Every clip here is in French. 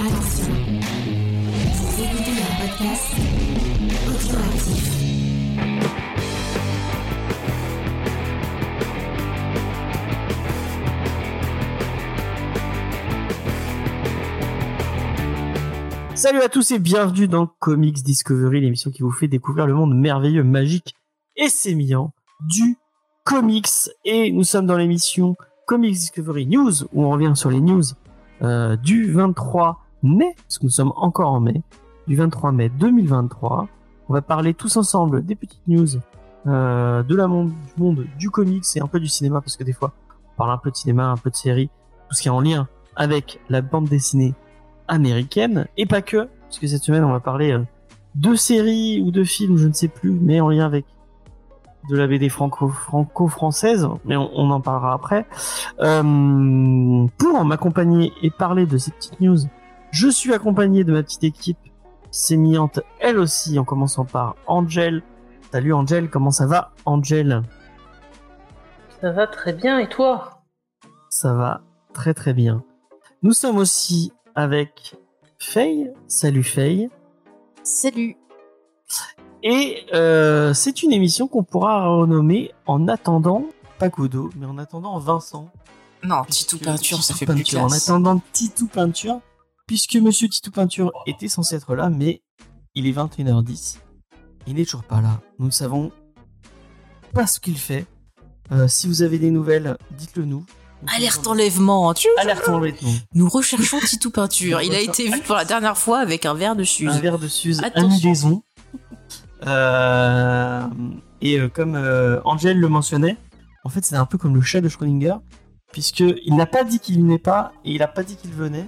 Attention, vous écoutez un podcast audioactif. Salut à tous et bienvenue dans Comics Discovery, l'émission qui vous fait découvrir le monde merveilleux, magique et sémillant du comics. Et nous sommes dans l'émission Comics Discovery News, où on revient sur les news euh, du 23 mai, parce que nous sommes encore en mai, du 23 mai 2023. On va parler tous ensemble des petites news euh, de la monde, du monde du comics et un peu du cinéma, parce que des fois, on parle un peu de cinéma, un peu de série, tout ce qui est en lien avec la bande dessinée américaine et pas que parce que cette semaine on va parler euh, de séries ou de films je ne sais plus mais en lien avec de la BD franco franco française mais on, on en parlera après Euh, pour m'accompagner et parler de ces petites news je suis accompagné de ma petite équipe sémillante elle aussi en commençant par Angel salut Angel comment ça va Angel? Ça va très bien, et toi? Ça va très très bien nous sommes aussi avec Faye salut Faye Salut. Et euh, c'est une émission qu'on pourra renommer en attendant pas Kodo, mais en attendant Vincent. Non, Titou Peinture, ça fait plus Peinture, En classe. attendant Titou Peinture, puisque Monsieur Titou Peinture était censé être là, mais il est 21h10. Il n'est toujours pas là. Nous ne savons pas ce qu'il fait. Euh, si vous avez des nouvelles, dites-le nous. Alerte enlèvement. Tu... Alerte enlèvement. Nous recherchons Titou Peinture. Il a été vu pour la dernière fois avec un verre de Suze. Un verre de Suze, Attention. Euh, et euh, comme euh, Angel le mentionnait, en fait c'est un peu comme le chat de Schrödinger, puisque il n'a pas dit qu'il venait pas et il n'a pas dit qu'il venait.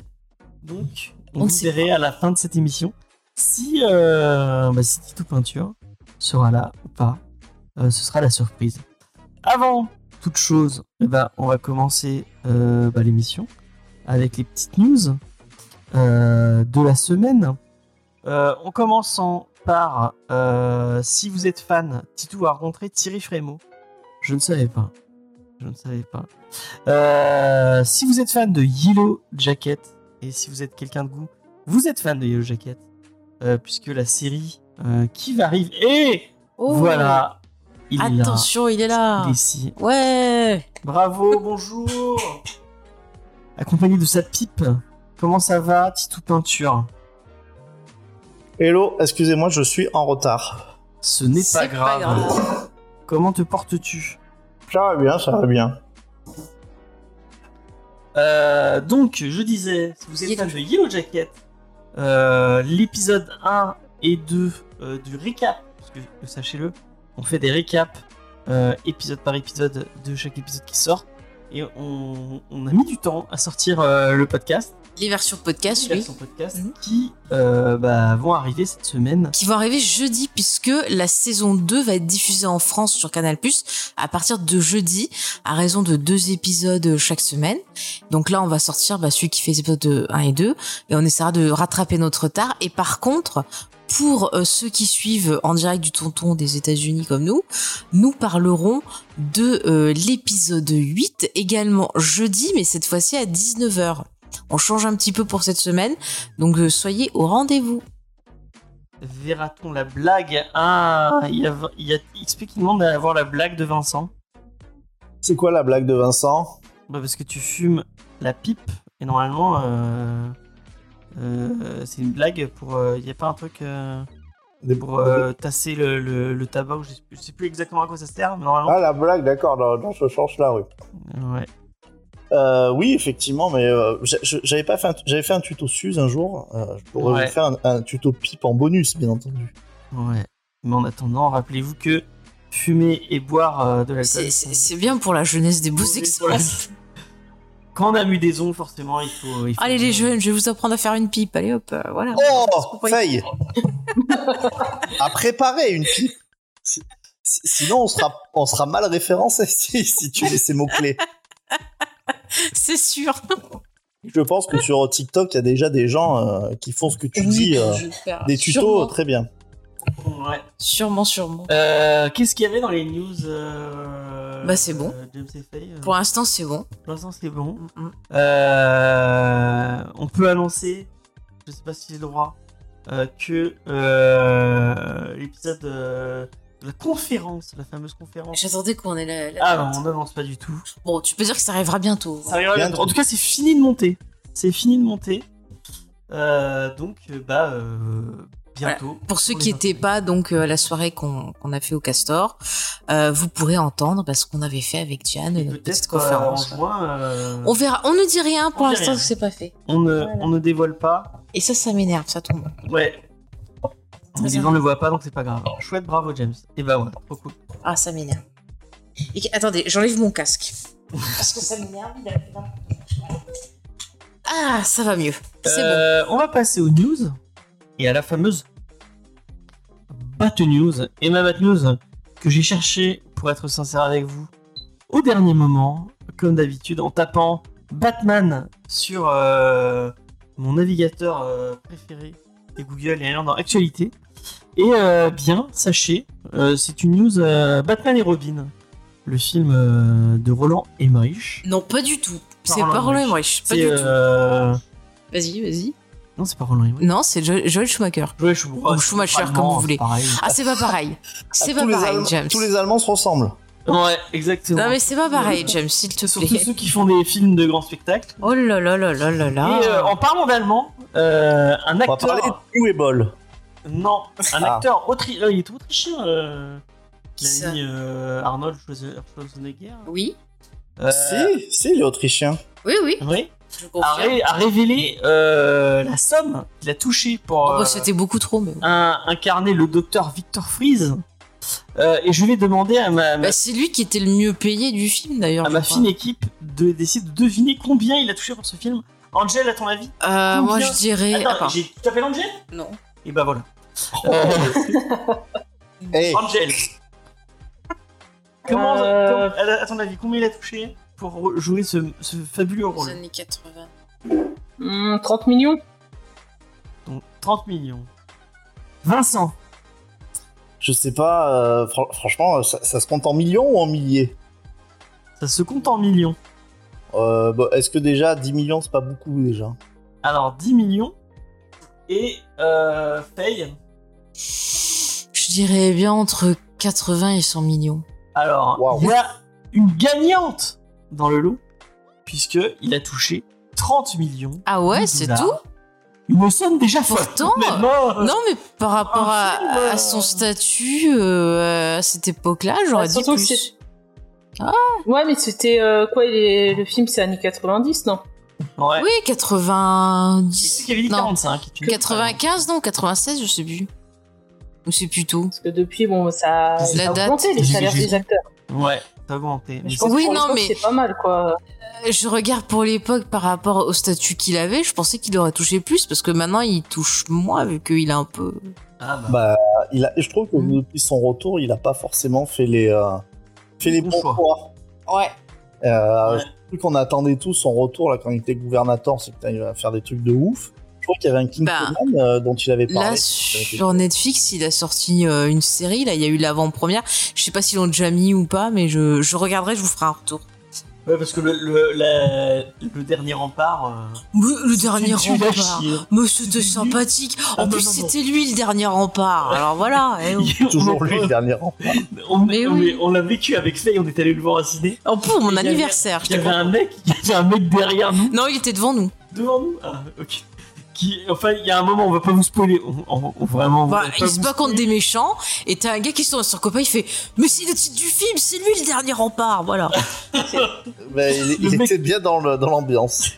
Donc on, On à la fin de cette émission si, euh, bah, si Tito Peinture sera là ou pas. Euh, ce sera la surprise. Avant toute chose, eh ben, on va commencer euh, bah, l'émission avec les petites news euh, de la semaine. En commençant par si vous êtes fan, Titou a rencontré Thierry Frémaux. Je ne savais pas. Je ne savais pas. Si vous êtes fan de Yellow Jacket, et si vous êtes quelqu'un de goût, vous êtes fan de Yellow Jacket, euh, puisque la série euh, qui va arriver. Et Oh. voilà, il est là. Attention, il est là. Il est ici. Ouais. Bravo, bonjour. Accompagné de sa pipe. Comment ça va, Titou Peinture? Hello, excusez-moi, je suis en retard. Ce n'est pas pas grave. grave. Comment te portes-tu? Ça va bien, ça va bien. Euh, donc, je disais, si vous êtes fan de Yellow Jacket, euh, l'épisode 1 et 2 euh, du récap, parce que sachez-le, on fait des récaps épisode par épisode de chaque épisode qui sort, et on, on a mis du temps à sortir le podcast, Les versions podcast, les oui. versions podcast, Mhm. qui euh, bah, vont arriver cette semaine. Qui vont arriver jeudi puisque la saison 2 va être diffusée en France sur Canal+, à partir de jeudi, à raison de deux épisodes chaque semaine. Donc là, on va sortir bah, celui qui fait les épisodes 1 et 2, et on essaiera de rattraper notre retard. Et par contre, pour euh, ceux qui suivent en direct du tonton des États-Unis comme nous, nous parlerons de euh, l'épisode 8 également jeudi, mais cette fois-ci à 19h. On change un petit peu pour cette semaine, donc euh, soyez au rendez-vous. Verra-t-on la blague? Ah, il y a, y a XP qui demande à avoir la blague de Vincent. C'est quoi la blague de Vincent? Bah parce que tu fumes la pipe et normalement euh, euh, c'est une blague pour il y a pas un truc euh, Des- pour euh, tasser le, le, le tabac ou je sais, plus, je sais plus exactement à quoi ça sert mais normalement Ah, la blague, d'accord, dans, dans ce sens-là, oui. ouais Euh, oui, effectivement, mais euh, j'a- j'avais pas fait, un, j'avais fait un tuto Suze un jour. Euh, je pourrais Ouais. vous faire un, un tuto pipe en bonus, bien entendu. ouais mais en attendant rappelez-vous que fumer et boire euh, de l'alcool C'est- bien pour la jeunesse des beaux la- exploits. quand on a mu des ongles forcément il faut, il faut Allez les jeunes, je vais vous apprendre à faire une pipe. Allez hop, euh, voilà. Oh. Faye À préparer une pipe. Si- si- Sinon, on sera, on sera mal référencé si, si tu mets ces mots-clés. C'est sûr. Je pense que sur TikTok, il y a déjà des gens euh, qui font ce que tu dis, euh, des tutos Sûrement, très bien. ouais sûrement, sûrement. Euh, qu'est-ce qu'il y avait dans les news euh, Bah, c'est bon. euh, James euh, Pour l'instant, c'est bon. Pour l'instant, c'est bon. Mm, mm. Euh, on peut annoncer je sais pas si j'ai le droit, euh, que euh, l'épisode euh, de la conférence, la fameuse conférence. J'attendais qu'on ait la. la Ah non, on n'avance pas du tout. Bon, tu peux dire que ça arrivera bientôt. Ça arrivera Bientôt. bientôt. En tout cas, c'est fini de monter. C'est fini de monter. Euh, donc, euh, bah, euh, bientôt. Pour ceux qui n'étaient pas donc euh, à la soirée qu'on a fait au Castor, euh, vous pourrez entendre parce qu'on avait fait avec Diane Et notre petite euh, conférence. juin, euh, On verra. On ne dit rien pour l'instant, c'est pas fait. on, ne, Voilà. on ne dévoile pas. Et ça, ça m'énerve, ça tombe. Ouais. Ça, Les gens ne le voient pas, donc c'est pas grave. Chouette, bravo James. Et bah ouais, trop cool. Ah, ça m'énerve. Et attendez, j'enlève mon casque. Parce que ça m'énerve. Ah, ça va mieux. C'est bon. Euh, On va passer aux news et à la fameuse Bat News. Et ma Bat News que j'ai cherché, pour être sincère avec vous, au dernier moment, comme d'habitude, en tapant Batman sur euh, mon navigateur euh, préféré et Google et allant dans Actualité. Et euh, bien, sachez, euh, c'est une news euh, Batman et Robin, le film euh, de Roland Emmerich. Non, pas du tout. C'est pas Roland Emmerich. Pas du tout. Vas-y, vas-y. Non, c'est pas Roland Emmerich. Non, c'est Jo- Joel Schumacher. Joël Schumacher. Ou Schumacher, comme vous voulez. pareil. Ah, c'est pas pareil. C'est Ah, pas tous les pareil, Allemands- James. Tous les Allemands se ressemblent. Ouais, exactement. Non, mais c'est pas pareil, James, s'il te Surtout plaît. ceux qui font des films de grand spectacle. Oh là là là là là là. Et euh, en parlant d'allemand, euh, un On va acteur. parler de. Non, un Ah. acteur autrichien. il est autrichien. Euh... Qui a mis euh, Arnold Schwarze- Schwarzenegger. Oui, Euh, Si, si, il est autrichien. oui, oui, Oui. je A, ré- a révélé euh, la somme qu'il a touchée pour Oh, bah, euh, C'était beaucoup trop, mais un- incarner le docteur Victor Fries. Euh, et je vais demander à ma, ma- Bah, c'est lui qui était le mieux payé du film, d'ailleurs. à ma crois. fine équipe de- d'essayer de deviner combien il a touché pour ce film. Angel, à ton avis Euh, moi, je dirais. Attends, Attends. j'ai- tu t'appelles Angel? Non. Et bah voilà. Euh, Hey, Angel. Comment, Euh, à, ton avis, combien il a touché pour jouer ce, ce fabuleux Les rôle années 80. Hmm, 30 millions Donc 30 millions. Vincent. Je sais pas, euh, fran- franchement, ça, ça se compte en millions ou en milliers? Ça se compte en millions. euh, bah, Est-ce que déjà 10 millions, c'est pas beaucoup déjà? Alors 10 millions. Et euh, Faye. Je dirais bien entre 80 et 100 millions. Alors, il y a une gagnante dans le lot. Puisque il a touché 30 millions. Ah ouais, c'est dollars. Tout Une somme déjà. Pourtant, Non, mais par rapport à, film, euh, à son statut euh, à cette époque-là, j'aurais Ah, dit plus. Ouais, mais c'était euh, quoi il est- Le film, c'est années 90, non? Ouais. Oui, Et c'est 90. qui avait dit Non. 45. qui est une- 95, non, 96, je sais plus. Ou c'est plutôt. Parce que depuis, bon, ça, La ça a date, augmenté les salaires des acteurs. Ouais, Mais que Oui, non, mais- C'est pas mal, quoi. Euh, Je regarde pour l'époque par rapport au statut qu'il avait, je pensais qu'il aurait touché plus parce que maintenant il touche moins vu qu'il a un peu. Ah bah. Bah, il a, je trouve que Mm. depuis son retour, il a pas forcément fait les, euh, fait les Bon bons choix. choix. Ouais. Euh, Ouais. Je trouve qu'on attendait tous son retour là quand il était gouvernateur, c'est qu'il va faire des trucs de ouf. Crois qu'il y avait un King Bah, Conan, euh, dont il avait parlé. Là, sur Netflix, il a sorti euh, une série. Là, il y a eu l'avant-première. Je sais pas s'ils l'ont déjà mis ou pas, mais je, je regarderai, je vous ferai un retour. Ouais, parce que le, le, la- le dernier rempart. euh, le dernier rempart. chier. Mais c'était sympathique. Ah En non, plus, c'était lui le dernier rempart. Alors voilà. eh oh. Toujours lui le dernier rang. On, Mais on- oui. on l'a vécu avec Faye, on est allé le voir à ciné. En pour mon Il y avait- anniversaire. Il y avait un mec, il y avait un mec derrière nous, Non, il était devant nous. devant nous. Ah, ok. Qui, enfin, il y a un moment, on va pas vous spoiler. On, on- on- vraiment. on Bah, il se bat contre des méchants et t'as un gars qui se tourne sur son copain, il fait Mais c'est le titre du film, c'est lui le dernier rempart, voilà. Mais il, il Le mec- était bien dans le- dans l'ambiance.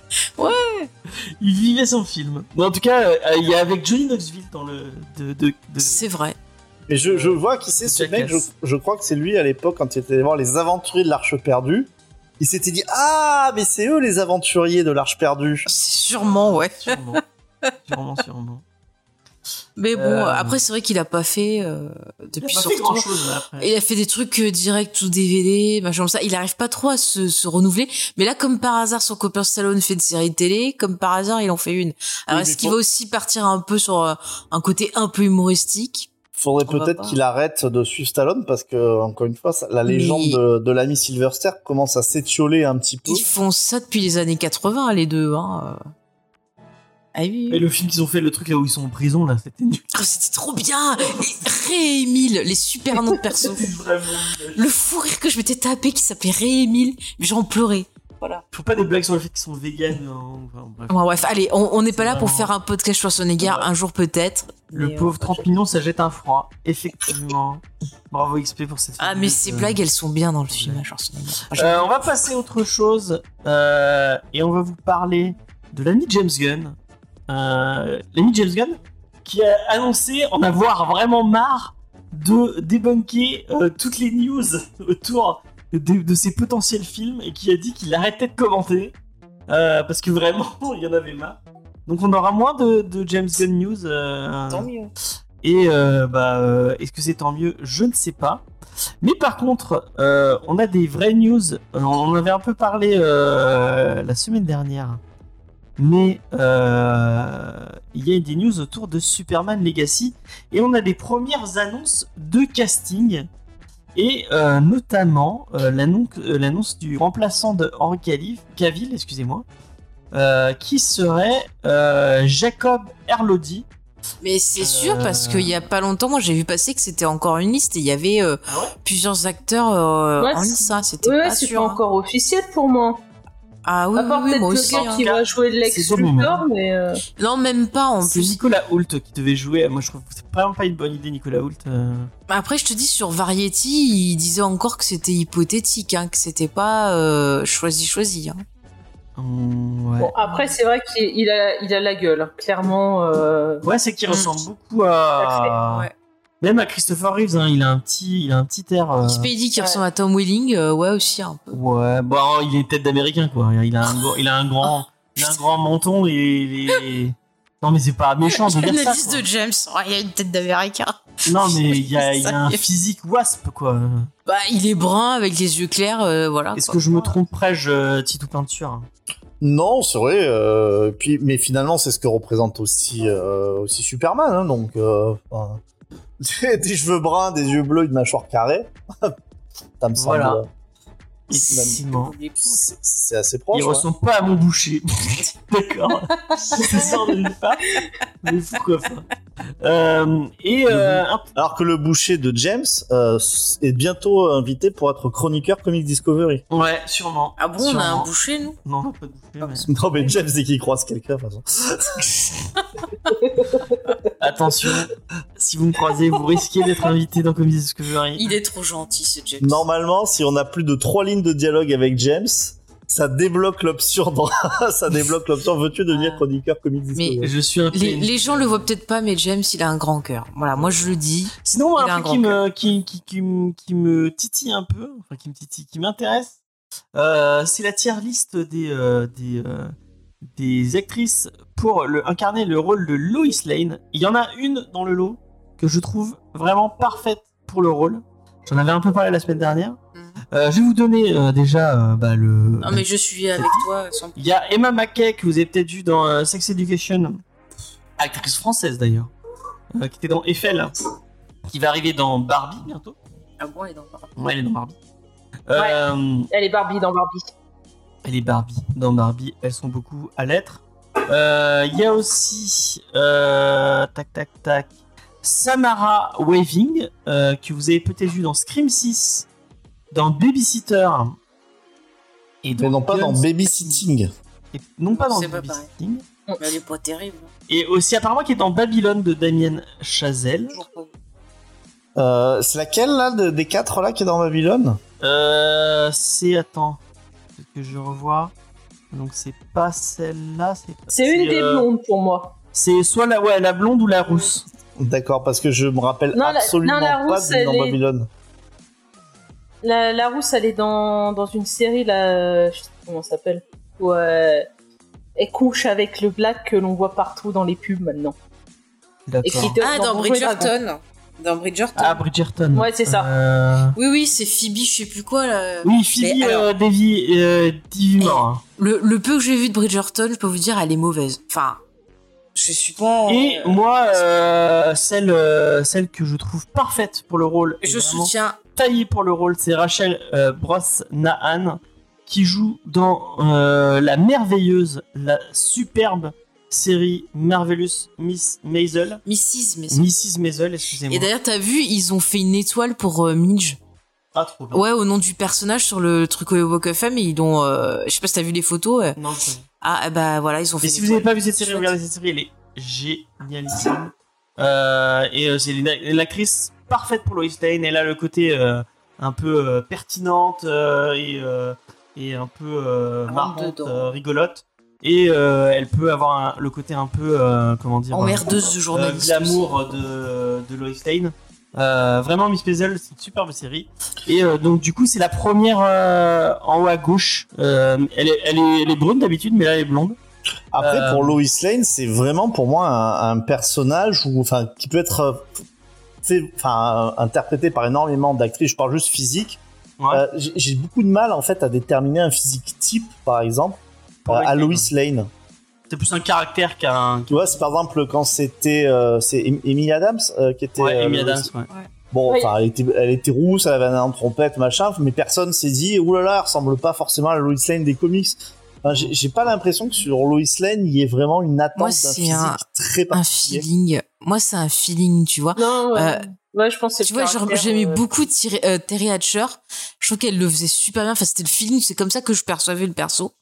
Il vivait son film. Mais en tout cas, euh, il y a avec Johnny Knoxville dans le. De, de, de- C'est vrai. Mais je, je vois qui c'est ce mec. Je, je crois que c'est lui à l'époque quand il était allé voir les aventuriers de l'Arche perdue. Il s'était dit ah mais c'est eux les aventuriers de l'Arche perdue. Sûrement, ouais. Sûrement. Sûrement, sûrement. Mais bon, Euh, après, c'est vrai qu'il a pas fait euh, Il depuis son fait grand retour. Il a fait des trucs euh, direct ou DVD, machin comme ça. Il arrive pas trop à se, se renouveler. Mais là, comme par hasard, son copain Stallone fait une série de télé. Comme par hasard, il en fait une. Alors, Oui, est-ce qu'il faut- va aussi partir un peu sur euh, un côté un peu humoristique? Faudrait peut-être qu'il arrête de suivre Stallone parce que encore une fois ça- la légende Mais- de, de l'ami Sylvester commence à s'étioler un petit peu. Ils font ça depuis les années 80, les deux. Hein. Ah oui. Et le film qu'ils ont fait, le truc là où ils sont en prison, là, c'était nul. Oh, c'était trop bien. Et Emile, les super noms de perso. vraiment Le fou rire que je m'étais tapé qui s'appelait Emile, mais j'en pleurais. Voilà. Faut pas des blagues sur le fait qu'ils sont véganes. hein, enfin, bref. Bref, allez, on n'est pas là pour faire un podcast Schwarzenegger, Ouais. un jour peut-être. Le Mais, euh, pauvre 30 millions, ça jette un froid. Effectivement. Bravo XP pour cette Ah, mais ces euh, blagues, elles sont bien dans le film, Schwarzenegger. Euh, on va passer à autre chose euh, et on va vous parler de l'ami James Gunn. Euh, l'ami James Gunn qui a annoncé en avoir vraiment marre de débunker euh, toutes les news autour de, de ses potentiels films et qui a dit qu'il arrêtait de commenter euh, parce que vraiment il y en avait marre. Donc on aura moins de, de James Gunn news. euh, mieux. et euh, bah, euh, est-ce que c'est tant mieux? Je ne sais pas. Mais par contre, on a des vraies news. On en avait un peu parlé la semaine dernière. Mais euh, il y a des news autour de Superman Legacy. Et on a des premières annonces de casting. Et euh, notamment euh, l'annonce du remplaçant de Henry Cavill, excusez-moi, euh, qui serait euh, Jacob Erlodi. Mais c'est sûr, Euh. parce qu'il y a pas longtemps, moi j'ai vu passer que c'était encore une liste et il y avait euh, Ah ouais? plusieurs acteurs euh, Ouais, en liste, ça, c'était Ouais, pas c'est sûr. pas hein. encore officiel pour moi. Ah oui, à part oui, oui, peut-être moi le aussi. hein. qui va jouer Lex C'est. Luthor, mais euh, Non, même pas en C'est plus. Nicolas Hoult qui devait jouer. Moi, je trouve que c'est vraiment pas une bonne idée, Nicolas Hoult. euh. Après, je te dis, sur Variety, il disait encore que c'était hypothétique, hein, que c'était pas euh, choisi, choisi. Hein. Hum, ouais. bon, après c'est vrai qu'il il a, il a la gueule, clairement. euh, Ouais, c'est qu'il Mm. ressemble beaucoup à. Ouais. Même à Christopher Reeves, hein, il a un petit, il a un petit air. euh, Xpedi qui ouais. ressemble à Tom Welling, euh, ouais, aussi un peu. Ouais, bon, il est tête d'américain quoi. Il a un, gros- il a un grand, il a un grand menton et. et- Non mais c'est pas méchant de dire ça. Quoi. de James, oh, il a une tête d'américain. Non mais il y a, y un physique wasp quoi. Bah, il est brun avec les yeux clairs, euh, voilà. Est-ce que je me tromperais-je, euh, Titou Peinture Non, c'est vrai. euh, puis, mais finalement, c'est ce que représente aussi, euh, aussi Superman. hein, donc, euh, des, cheveux bruns, des yeux bleus, une mâchoire carrée. Ça me semble. Effectivement. C'est c'est assez proche. Il ouais. ressemble pas à mon boucher. D'accord. c'est ça, on ne pas. Mais pourquoi pas euh, Et euh, Alors que le boucher de James euh, est bientôt invité pour être chroniqueur Comic Discovery. ouais, sûrement. Ah bon, on a un boucher, nous? Non, on pas de boucher. mais- Non, mais James, dès qu'il croise quelqu'un, de toute façon. Attention, si vous me croisez, vous risquez d'être invité dans Comedy Discovery. Il est trop gentil, ce James. Normalement, si on a plus de trois lignes de dialogue avec James, ça débloque l'option dans... ça débloque l'option veux-tu devenir Ah. chroniqueur Comic Mais- Je suis un Les, les gens le voient peut-être pas, mais James, il a un grand cœur. Voilà, moi je le dis. Sinon, un un truc qui me, qui, qui, qui, me- qui me titille un peu, enfin qui me titille, qui m'intéresse, euh, c'est la tier liste des, euh, des, euh, des actrices pour le, incarner le rôle de Lois Lane. Il y en a une dans le lot que je trouve vraiment parfaite pour le rôle. J'en avais un peu parlé la semaine dernière. Euh, je vais vous donner euh, déjà euh, bah, le. Non, mais je suis avec toi. sans- Il y a Emma Mackey que vous avez peut-être vu dans Sex Education, actrice française d'ailleurs, qui était dans Eiffel, qui va arriver dans Barbie bientôt. Ah bon, elle est dans le Ouais, elle est dans Barbie. Euh, Elle est Barbie dans Barbie. Mais non pas dans Babysitting. et non pas dans C'est pas Babysitting. Mais elle est pas terrible. Et aussi apparemment qui est dans Babylone de Damien Chazelle. Pas. Euh, c'est laquelle là de- des quatre là qui est dans Babylone Euh, c'est attends que je revois. Donc c'est pas celle-là, c'est pas- C'est une des euh, blondes pour moi. C'est soit la ouais la blonde ou la rousse. D'accord, parce que je me rappelle Non, la- absolument non, la pas rousse, d'elle dans elle est- Babylone. La, la rousse, elle est dans, dans une série, là, je sais pas comment ça s'appelle, où euh, elle couche avec le black que l'on voit partout dans les pubs maintenant. De- Ah, dans et. Bridgerton. Dans Bridgerton. Ah Bridgerton. Ouais, c'est ça. Euh, Oui, oui, c'est Phoebe, je sais plus quoi là. Oui, Phoebe alors- euh, Davy, euh, Divimore, hein. Le, le peu que j'ai vu de Bridgerton, je peux vous dire, elle est mauvaise. Enfin, je suis pas. Et euh, moi, euh, celle, euh, celle que je trouve parfaite pour le rôle, je soutiens. taillée pour le rôle, c'est Rachel euh, Brosnahan qui joue dans La Merveilleuse, la superbe série Marvelous Miss Maisel. Mrs. mais Mrs. Maisel, excusez-moi. Et d'ailleurs, t'as vu, ils ont fait une étoile pour Midge. Ah, trop bien. Ouais, au nom du personnage sur le truc au Walk of Fame, ils ont, je sais pas si t'as vu les photos. Non, je connais. Ah, bah voilà, ils ont fait. Une si vous n'avez pas vu cette série, regardez cette série, elle est génialissime. Euh, et euh, c'est une, une actrice parfaite pour Lois Lane. Elle a le côté euh, un peu euh, pertinente euh, et, et un peu marrante, rigolote. Et elle peut avoir un- le côté un peu, comment dire, Emmerdeuse de euh, journaliste. glamour de, de Lois Lane. Euh, vraiment, Miss Maisel, c'est une superbe série. Et euh, donc, du coup, c'est la première euh, en haut à gauche. Elle, est, elle, est, elle est brune d'habitude, mais là, elle est blonde. Après, pour Lois Lane, c'est vraiment pour moi un, un personnage où, enfin, qui peut être enfin, interprété par énormément d'actrices. Je parle juste physique. Ouais. J'ai beaucoup de mal en fait à déterminer un physique type, par exemple, à. Lois Lane. C'est plus un caractère qu'un. Tu vois, c'est par exemple quand c'était euh, c'est Em- Amy Adams euh, qui était Ouais, euh, Amy Adams, ouais. Bon, Oui. elle était, elle était rousse, elle avait un énorme trompette, machin, mais personne s'est dit, oulala, elle ressemble pas forcément à la Lois Lane des comics. Enfin, j'ai pas l'impression que sur Lois Lane, il y ait vraiment une attente Moi, d'un c'est physique un- très Un particulier. feeling. Moi, c'est un feeling, tu vois. Non, ouais. Euh, ouais, je pense que Tu vois, j'aimais euh, beaucoup Thierry- euh, Terry Hatcher. Je trouve qu'elle le faisait super bien. Enfin, c'était le feeling. C'est comme ça que je percevais le perso.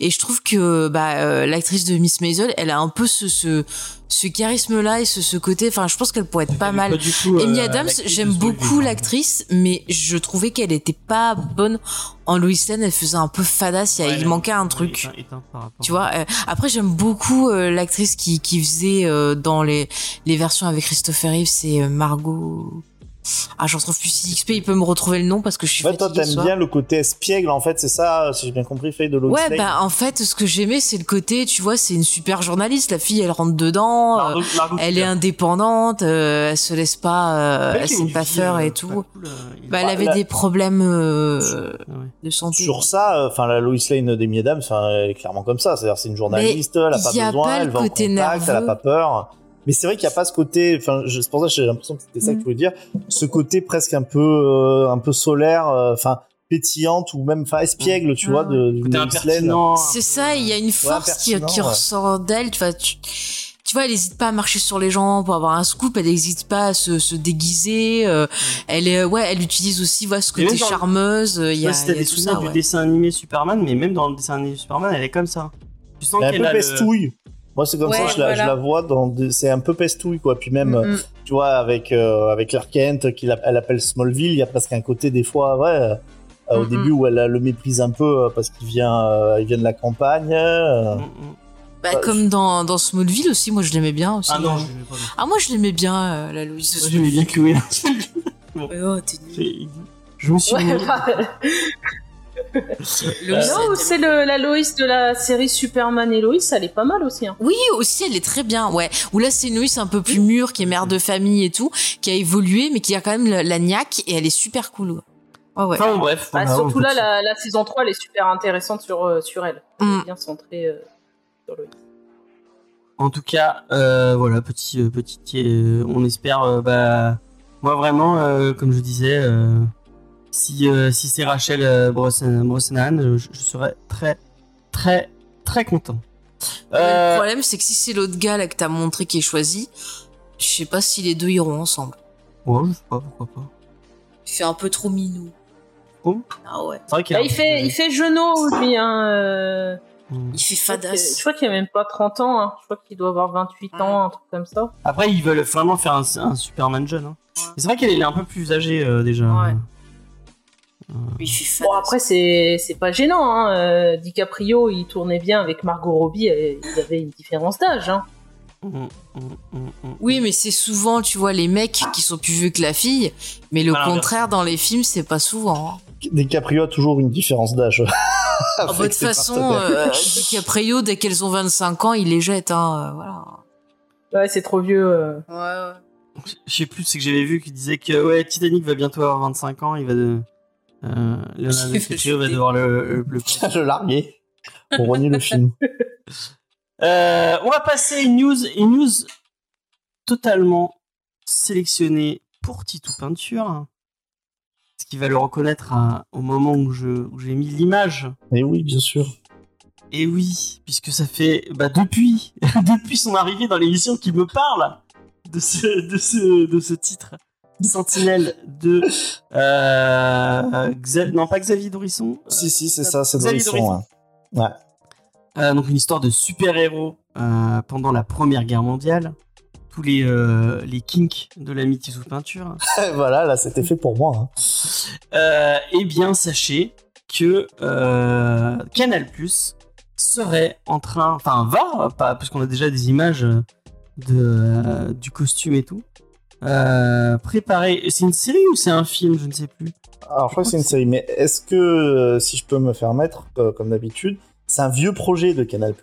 Et je trouve que bah euh, l'actrice de Miss Maisel, elle a un peu ce ce, ce charisme là et ce, ce côté. Enfin, je pense qu'elle pourrait être pas mal. du tout, Amy euh, Adams, j'aime beaucoup l'actrice, mais je trouvais qu'elle était pas bonne en Lois Lane. Elle faisait un peu fadasse. Il, Ouais, manquait un truc. éteint- éteint par rapport. Tu vois, euh, après j'aime beaucoup euh, l'actrice qui, qui faisait euh, dans les, les versions avec Christopher Reeve, c'est Margot. Ah, j'en trouve plus XP, il peut me retrouver le nom parce que je suis En fait, toi, t'aimes bien le côté espiègle, en fait, c'est ça, si j'ai bien compris, fait de Lois Ouais, bah en fait, ce que j'aimais, c'est le côté, tu vois, c'est une super journaliste. La fille, elle rentre dedans, euh, Margot- Margot elle est indépendante, euh, elle se laisse pas, euh, Elle elle qui a se une fait pas euh, et tout. cool, euh, il- Bah, elle avait la- des problèmes euh, Ouais. de santé. Sur ça, euh, enfin, la Lois Lane d'Amy Adams, enfin, elle est clairement comme ça. C'est-à-dire, c'est une journaliste, elle a pas besoin, pas elle le va en côté contact, elle a nerveux. pas peur. Mais c'est vrai qu'il n'y a pas ce côté, enfin, je- c'est pour ça que j'ai l'impression que c'était ça que Mm. tu voulais dire, ce côté presque un peu, euh, un peu solaire, euh, enfin, pétillante ou même, enfin, espiègle, tu Mm. vois, de, de. C'est ça, il y a une force qui, qui ouais. ressort d'elle. Tu vois, tu, tu vois, elle hésite pas à marcher sur les gens pour avoir un scoop. Elle hésite pas à se, se déguiser. euh, elle est, ouais, elle utilise aussi, voilà, ce côté charmeuse. Il y a, y des tout souvenirs ça, du ouais. dessin animé Superman, mais même dans le dessin animé Superman, elle est comme ça. Tu sens Elle est qu'elle un a peu le- pestouille. Moi, c'est comme Ouais, ça je, la, voilà. je la vois dans des- c'est un peu pestouille, quoi. Puis même, Mm, mm. tu vois, avec, euh, avec Clark Kent, qu'il a- elle appelle Smallville, il y a presque un côté, des fois, ouais, euh, au début où elle le méprise un peu euh, parce qu'il vient, euh, il vient de la campagne. euh. Mm. Bah, comme dans, dans Smallville aussi, moi je l'aimais bien aussi. Ah non, euh. je l'aimais pas. Ah, moi je l'aimais bien, euh, la Louise de Moi, J'aimais bien Chloé. Smallville. Oh, t'es Je me suis Ouais, bah, non, elle- c'est le, la Loïs de la série Superman et Loïs, elle est pas mal aussi. Hein. Oui, aussi, elle est très bien, ouais. Où là, c'est une Louise un peu plus mûre, qui est mère de famille et tout, qui a évolué, mais qui a quand même la, la niaque, et elle est super cool. Ouais, ouais. Enfin, bon, bref. Bah, surtout on là, la, la saison 3, elle est super intéressante sur, euh, sur elle. Elle Mm. est bien centrée euh, sur Loïs. En tout cas, euh, voilà, petit, euh, petit, euh, on espère, euh, bah, moi vraiment, euh, comme je disais, euh, si, euh, si c'est Rachel euh, Brosnan, Brosnan, je, je serais très, très, très content. Mais Euh, Le problème, c'est que si c'est l'autre gars là que t'as montré qui est choisi, je sais pas si les deux iront ensemble. ouais, je sais pas, pourquoi pas. Il fait un peu trop minou. Oh. Ah ouais. C'est vrai qu'il a Bah, il, fait, il fait genou, lui. Hein. Il fait je crois qu'il- fadasse. Je crois qu'il a même pas 30 ans. Hein. Je crois qu'il doit avoir 28 ans, un truc comme ça. Après, ils veulent vraiment faire un, un Superman jeune. Hein. C'est vrai qu'elle est un peu plus âgée euh, déjà. Ouais. Il fait fadasse. Bon, après, c'est c'est pas gênant. Hein. euh, DiCaprio, il tournait bien avec Margot Robbie. et Ils avaient une différence d'âge. Hein. Mm, mm, mm. Oui, mais c'est souvent, tu vois, les mecs qui sont plus vieux que la fille, mais le contraire dans les films, c'est pas souvent. hein. DiCaprio a toujours une différence d'âge. Ah, bah, de toute façon, euh, DiCaprio, dès qu'elles ont 25 ans, il les jette, hein, euh, voilà. Ouais, c'est trop vieux. euh. Ouais, ouais. Je sais plus, c'est que j'avais vu qu'il disait que ouais, Titanic va bientôt avoir 25 ans, il va de. Euh, Leonardo va DiCaprio va chuter. devoir le. le, le- larguer pour renier le film. Euh, on va passer à une news, une news totalement sélectionnée pour Titou Peinture. Ce qui va le reconnaître à- au moment où je où j'ai mis l'image. Mais oui, bien sûr. Et oui, puisque ça fait bah, depuis depuis son arrivée dans l'émission qu'il me parle de ce de ce de ce titre Sentinelle de euh, non pas Xavier Dorisson. Si, si, c'est ça, c'est Dorisson. Dorisson. ouais. Ouais. Euh, donc une histoire de super-héros euh, pendant la Première Guerre mondiale. Tous les, euh, les kinks de l'amitié sous peinture. voilà, là, c'était fait pour moi. hein. Euh, eh bien, sachez que euh, Canal Plus serait en train, enfin va, pas, parce qu'on a déjà des images euh, de, euh, du costume et tout. Euh, préparer. C'est une série ou c'est un film Je ne sais plus. Alors, je crois que c'est une série, mais est-ce que, euh, si je peux me faire mettre, euh, comme d'habitude, c'est un vieux projet de Canal+.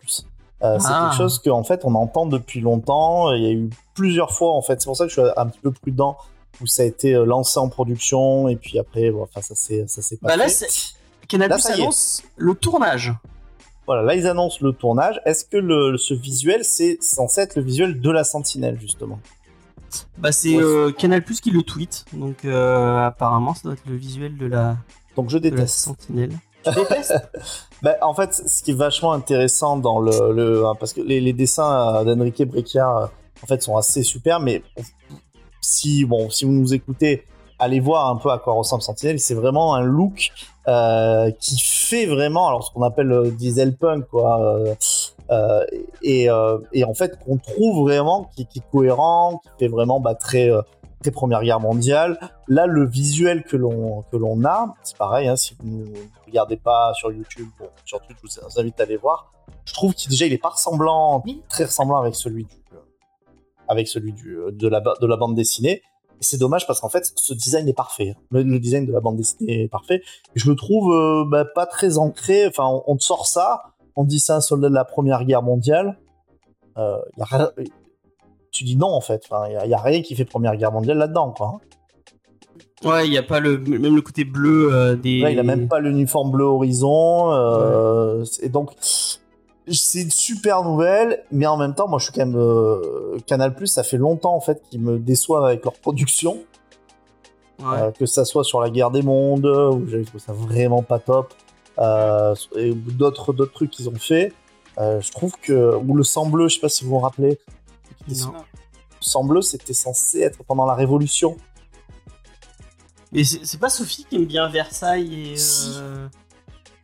Euh, c'est Ah. quelque chose qu'en fait, on entend depuis longtemps. Il y a eu plusieurs fois, en fait. C'est pour ça que je suis un petit peu prudent, où ça a été lancé en production, et puis après, bon, enfin, ça s'est pas Bah là, fait. Canal Là, annonce le tournage. Voilà, là, ils annoncent le tournage. Est-ce que le, ce visuel, c'est censé être le visuel de la Sentinelle, justement? Bah c'est Ouais. euh, Canal Plus qui le tweet, donc euh, apparemment ça doit être le visuel de la, Donc, je de la déteste. Sentinelle. Bah, en fait, ce qui est vachement intéressant dans le, le- hein, parce que les, les dessins euh, d'Enrique Breccia, en fait, sont assez super, mais si bon, si vous nous écoutez, allez voir un peu à quoi ressemble Sentinelle. C'est vraiment un look euh, qui fait vraiment, alors ce qu'on appelle euh, diesel punk, quoi. euh, euh, et, euh, et en fait, qu'on trouve vraiment qui, qui est cohérent, qui fait vraiment bah, très très Première Guerre mondiale. Là, le visuel que l'on que l'on a, c'est pareil. Hein, si vous ne regardez pas sur YouTube, bon, sur Twitch, je vous invite à aller voir. Je trouve qu'il déjà il est pas ressemblant, très ressemblant avec celui du avec celui du de la de la bande dessinée. Et c'est dommage parce qu'en fait, ce design est parfait. hein. Le, le design de la bande dessinée est parfait. Et je le trouve euh, bah, pas très ancré. Enfin, on, on te sort ça, on dit c'est un soldat de la Première Guerre mondiale. Euh, y a rien- tu dis non en fait. Enfin, il y, a- y a rien qui fait Première Guerre mondiale là-dedans, quoi. hein. Ouais, il y a pas le même le côté bleu euh, des. Là, il a même pas l'uniforme bleu horizon. Euh, Et donc, c'est une super nouvelle, mais en même temps, moi, je suis quand même euh, Canal ça fait longtemps en fait qu'ils me déçoivent avec leur production, Ouais. Euh, que ça soit sur la guerre des mondes où j'avais trouvé ça vraiment pas top, euh, et d'autres d'autres trucs qu'ils ont fait. Je trouve que ou le sang bleu, je sais pas si vous vous rappelez. Non. Le sang bleu, c'était censé être pendant la Révolution. Mais c'est c'est pas Sophie qui aime bien Versailles et. Si.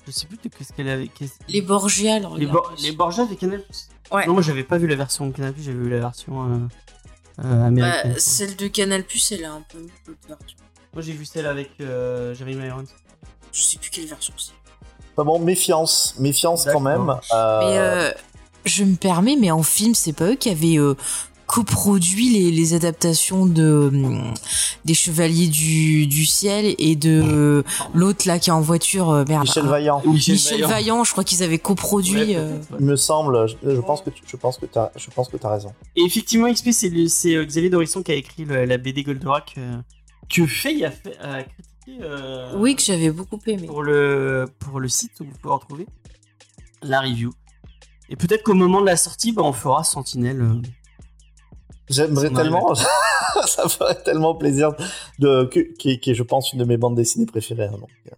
Je sais plus de qu'est-ce qu'elle avait. qu'est-ce- Les Borgia, alors. Les. Bor- les Borgia avec Canal Plus. Ouais. Non, moi j'avais pas vu la version Canal Plus, j'avais vu la version euh, euh, Bah, américaine. quoi. celle de Canal Plus, elle est un peu version. Moi j'ai vu celle avec euh, Jeremy Irons. Je sais plus quelle version c'est. Enfin bon, méfiance, méfiance quand même. Euh, Mais euh, je me permets, mais en film, c'est pas eux qui avaient euh, coproduit les, les adaptations de hum, des Chevaliers du, du ciel et de euh, l'autre là qui est en voiture. euh, merde. Michel Vaillant. Michel Vaillant. je crois qu'ils avaient coproduit. Ouais, euh. Il me semble, je, je pense que tu, je pense que t'as, je pense que t'as raison. Et effectivement, XP, c'est euh, Xavier Dorisson qui a écrit le- la BD Goldorak euh, que Faye a, fait, a critiqué euh, Oui, que j'avais beaucoup aimé. pour, le, pour le site où vous pouvez retrouver la review. Et peut-être qu'au moment de la sortie, bah, on fera Sentinelle. J'aimerais tellement, ça ferait tellement plaisir de, qui, est- qui est, je pense, une de mes bandes dessinées préférées. hein, donc, euh.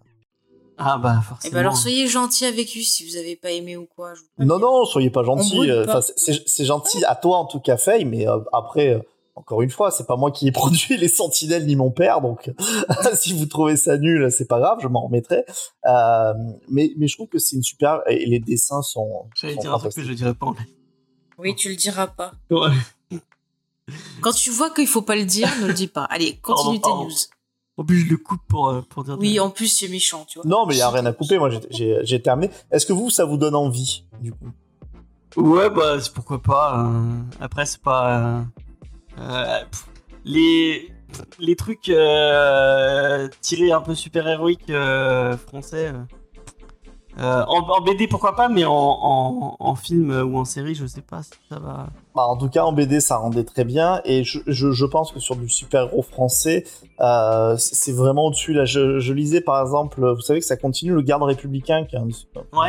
Ah bah Et forcément. ben alors soyez gentils avec lui si vous avez pas aimé ou quoi. je vous Non, non, soyez pas On gentil. euh, enfin, c'est- gentil à toi en tout cas, Faye, mais euh, après, euh, encore une fois, c'est pas moi qui ai produit les Sentinelles ni mon père, donc si vous trouvez ça nul, c'est pas grave, je m'en remettrai. Euh, mais, mais je trouve que c'est une super et les dessins sont. J'allais dire un truc que je dirais pas en. Oui, tu le diras pas. Ouais. Quand tu vois qu'il faut pas le dire, ne le dis pas. Allez, continue Pardon, tes news. En plus, je le coupe pour, euh, pour dire. Oui, en plus c'est méchant, tu vois. Non, mais il y a rien à couper. Moi, j'ai- terminé. Est-ce que vous, ça vous donne envie, du coup? Ouais, bah c'est- pourquoi pas. euh, Après, c'est pas. euh, euh, pff, les, les trucs euh, tirés un peu super-héroïques euh, français. Euh, en, en BD, pourquoi pas, mais en, en, en film ou en série, je sais pas si ça va. Bah, en tout cas, en BD, ça rendait très bien. Et je, je, je pense que sur du super-héros français, euh, c'est vraiment au-dessus. Là, je, je lisais par exemple, vous savez que ça continue, le Garde républicain, qui est un Ouais.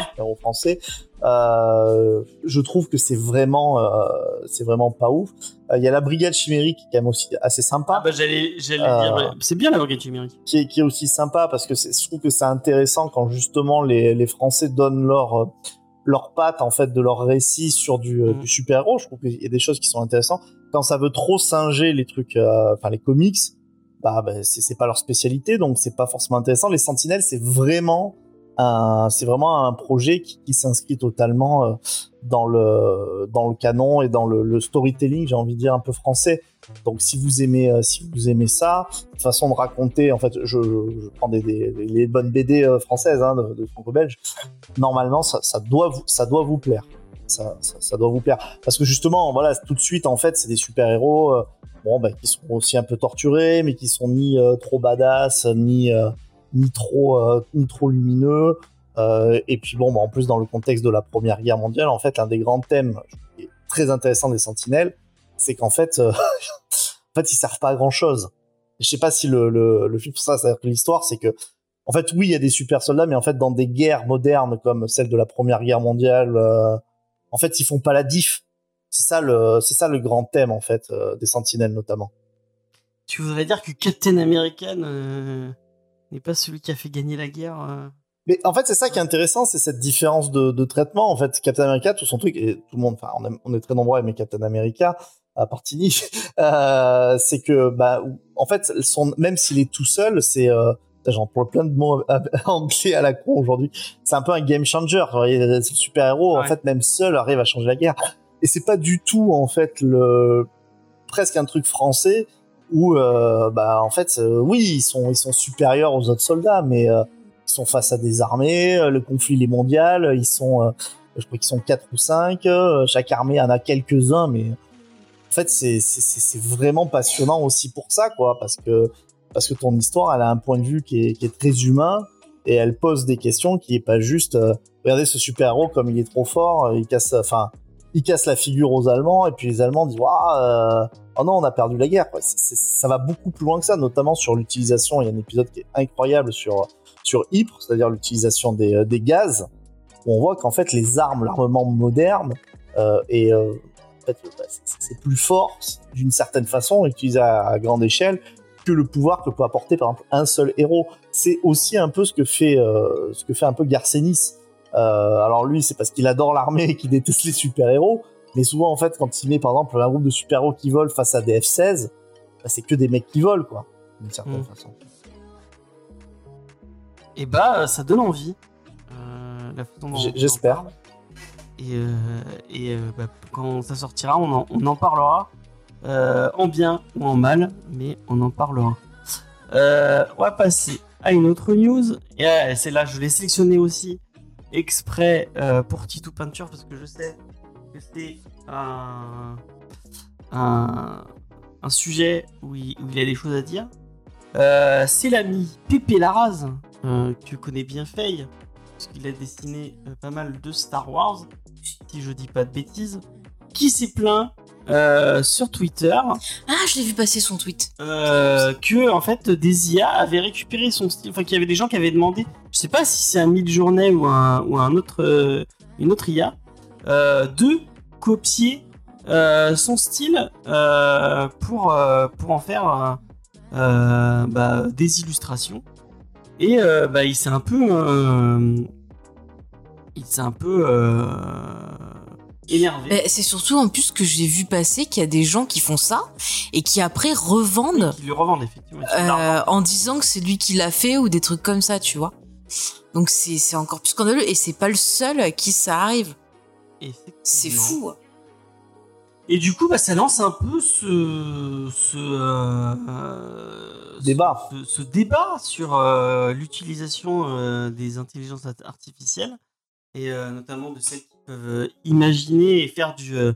super-héros français. Euh, je trouve que c'est vraiment, euh, c'est vraiment pas ouf. Euh, Il y a la Brigade chimérique, qui est quand même aussi assez sympa. Ah bah j'allais j'allais Euh, dire. ouais. C'est bien la Brigade chimérique. qui est, qui est aussi sympa parce que je trouve que c'est intéressant quand justement les, les Français donnent leur euh, leur patte en fait de leur récit sur du, euh, Mm. du super héros. Je trouve qu'il y a des choses qui sont intéressantes. Quand ça veut trop singer les trucs, euh, enfin les comics, bah, bah, c'est pas leur spécialité, donc c'est pas forcément intéressant. Les Sentinelles, c'est vraiment c'est vraiment un projet qui, qui s'inscrit totalement euh, dans le dans le canon et dans le, le storytelling, j'ai envie de dire un peu français. Donc si vous aimez euh, si vous aimez ça, façon de raconter, en fait, je, je prends des, des les bonnes BD euh, françaises hein, de, de franco-belge. Normalement, ça, ça doit vous ça doit vous plaire. Ça, ça, ça doit vous plaire parce que justement, voilà, tout de suite, en fait, c'est des super héros. euh, bon, bah, qui sont aussi un peu torturés, mais qui sont ni euh, trop badass, ni euh, ni trop euh, ni trop lumineux. Euh, et puis bon, bah, en plus dans le contexte de la Première Guerre mondiale, en fait, l'un des grands thèmes très intéressant des Sentinelles, c'est qu'en fait, euh, en fait, ils servent pas à grand chose. Je sais pas si le le, film pour ça, c'est-à-dire que l'histoire, c'est que en fait, oui, il y a des super soldats, mais en fait, dans des guerres modernes comme celle de la Première Guerre mondiale, en fait, ils font pas la diff. C'est ça le c'est ça le grand thème en fait des Sentinelles notamment. Tu voudrais dire que Captain American n'est pas celui qui a fait gagner la guerre euh Mais en fait, c'est ça qui est intéressant, c'est cette différence de, de traitement. En fait, Captain America, tout son truc, et tout le monde, enfin, on, aime- on est très nombreux à aimer Captain America, à part Tini, euh, c'est que, bah, en fait, son, même s'il est tout seul, c'est, euh, j'en parle plein de mots anglais à la con aujourd'hui. C'est un peu un game changer. Voyez, C'est le super héros, en fait, même seul, arrive à changer la guerre. Et c'est pas du tout, en fait, le, presque un truc français où, euh, bah, en fait, euh, oui, ils sont, ils sont supérieurs aux autres soldats, mais, euh, ils sont face à des armées, euh, le conflit est mondial, ils sont, euh, je crois qu'ils sont quatre ou cinq, euh, chaque armée en a quelques-uns, mais en fait c'est c'est c'est- vraiment passionnant aussi pour ça quoi, parce que parce que ton histoire elle a un point de vue qui est qui est très humain et elle pose des questions qui est pas juste regardez ce super héros comme il est trop fort, il casse enfin il casse la figure aux Allemands et puis les Allemands disent waouh euh, oh non on a perdu la guerre ça va beaucoup plus loin que ça notamment sur l'utilisation il y a un épisode qui est incroyable sur sur Ypres, c'est-à-dire l'utilisation des, euh, des gaz, où on voit qu'en fait les armes, l'armement moderne, et euh, bah, c'est- plus fort d'une certaine façon, utilisé à, grande échelle, que le pouvoir que peut apporter par exemple un seul héros. C'est aussi un peu ce que fait ce que fait un peu Garcenis. Euh, alors lui, c'est parce qu'il adore l'armée et qu'il déteste les super-héros, mais souvent en fait, quand il met par exemple un groupe de super-héros qui volent face à des F-16, bah, c'est que des mecs qui volent quoi, d'une certaine Mm. façon. Et bah, euh, ça donne envie. Euh, en j'espère. Et, euh, et bah, quand ça sortira, on en, on en parlera. euh, en bien ou en mal, mais on en parlera. On va passer à une autre news. Et c'est là, je l'ai sélectionné aussi exprès euh, pour Titou Peinture parce que je sais que c'est un, sujet où il, a des choses à dire. Euh, c'est l'ami Pépé Larraz, euh, que tu connais bien Faye, parce qu'il a dessiné pas mal de Star Wars, si je dis pas de bêtises, qui s'est plaint euh, sur Twitter. Ah, je l'ai vu passer son tweet. euh, que en fait des IA avaient récupéré son style, enfin qu'il y avait des gens qui avaient demandé, je sais pas si c'est un Midjourney ou un ou un autre euh, une autre IA, de copier son style pour pour en faire bah, des illustrations. Et bah, il s'est un peu il s'est un peu énervé. C'est surtout en plus que j'ai vu passer qu'il y a des gens qui font ça et qui après revendent Ils le revendent effectivement. euh, en disant que c'est lui qui l'a fait ou des trucs comme ça, tu vois. Donc c'est encore plus scandaleux et c'est pas le seul à qui ça arrive. C'est fou. Et du coup, bah, ça lance un peu ce, ce, euh, Débat. ce, ce débat sur euh, l'utilisation euh, des intelligences art- artificielles et euh, notamment de celles qui peuvent euh, imaginer et faire du, euh,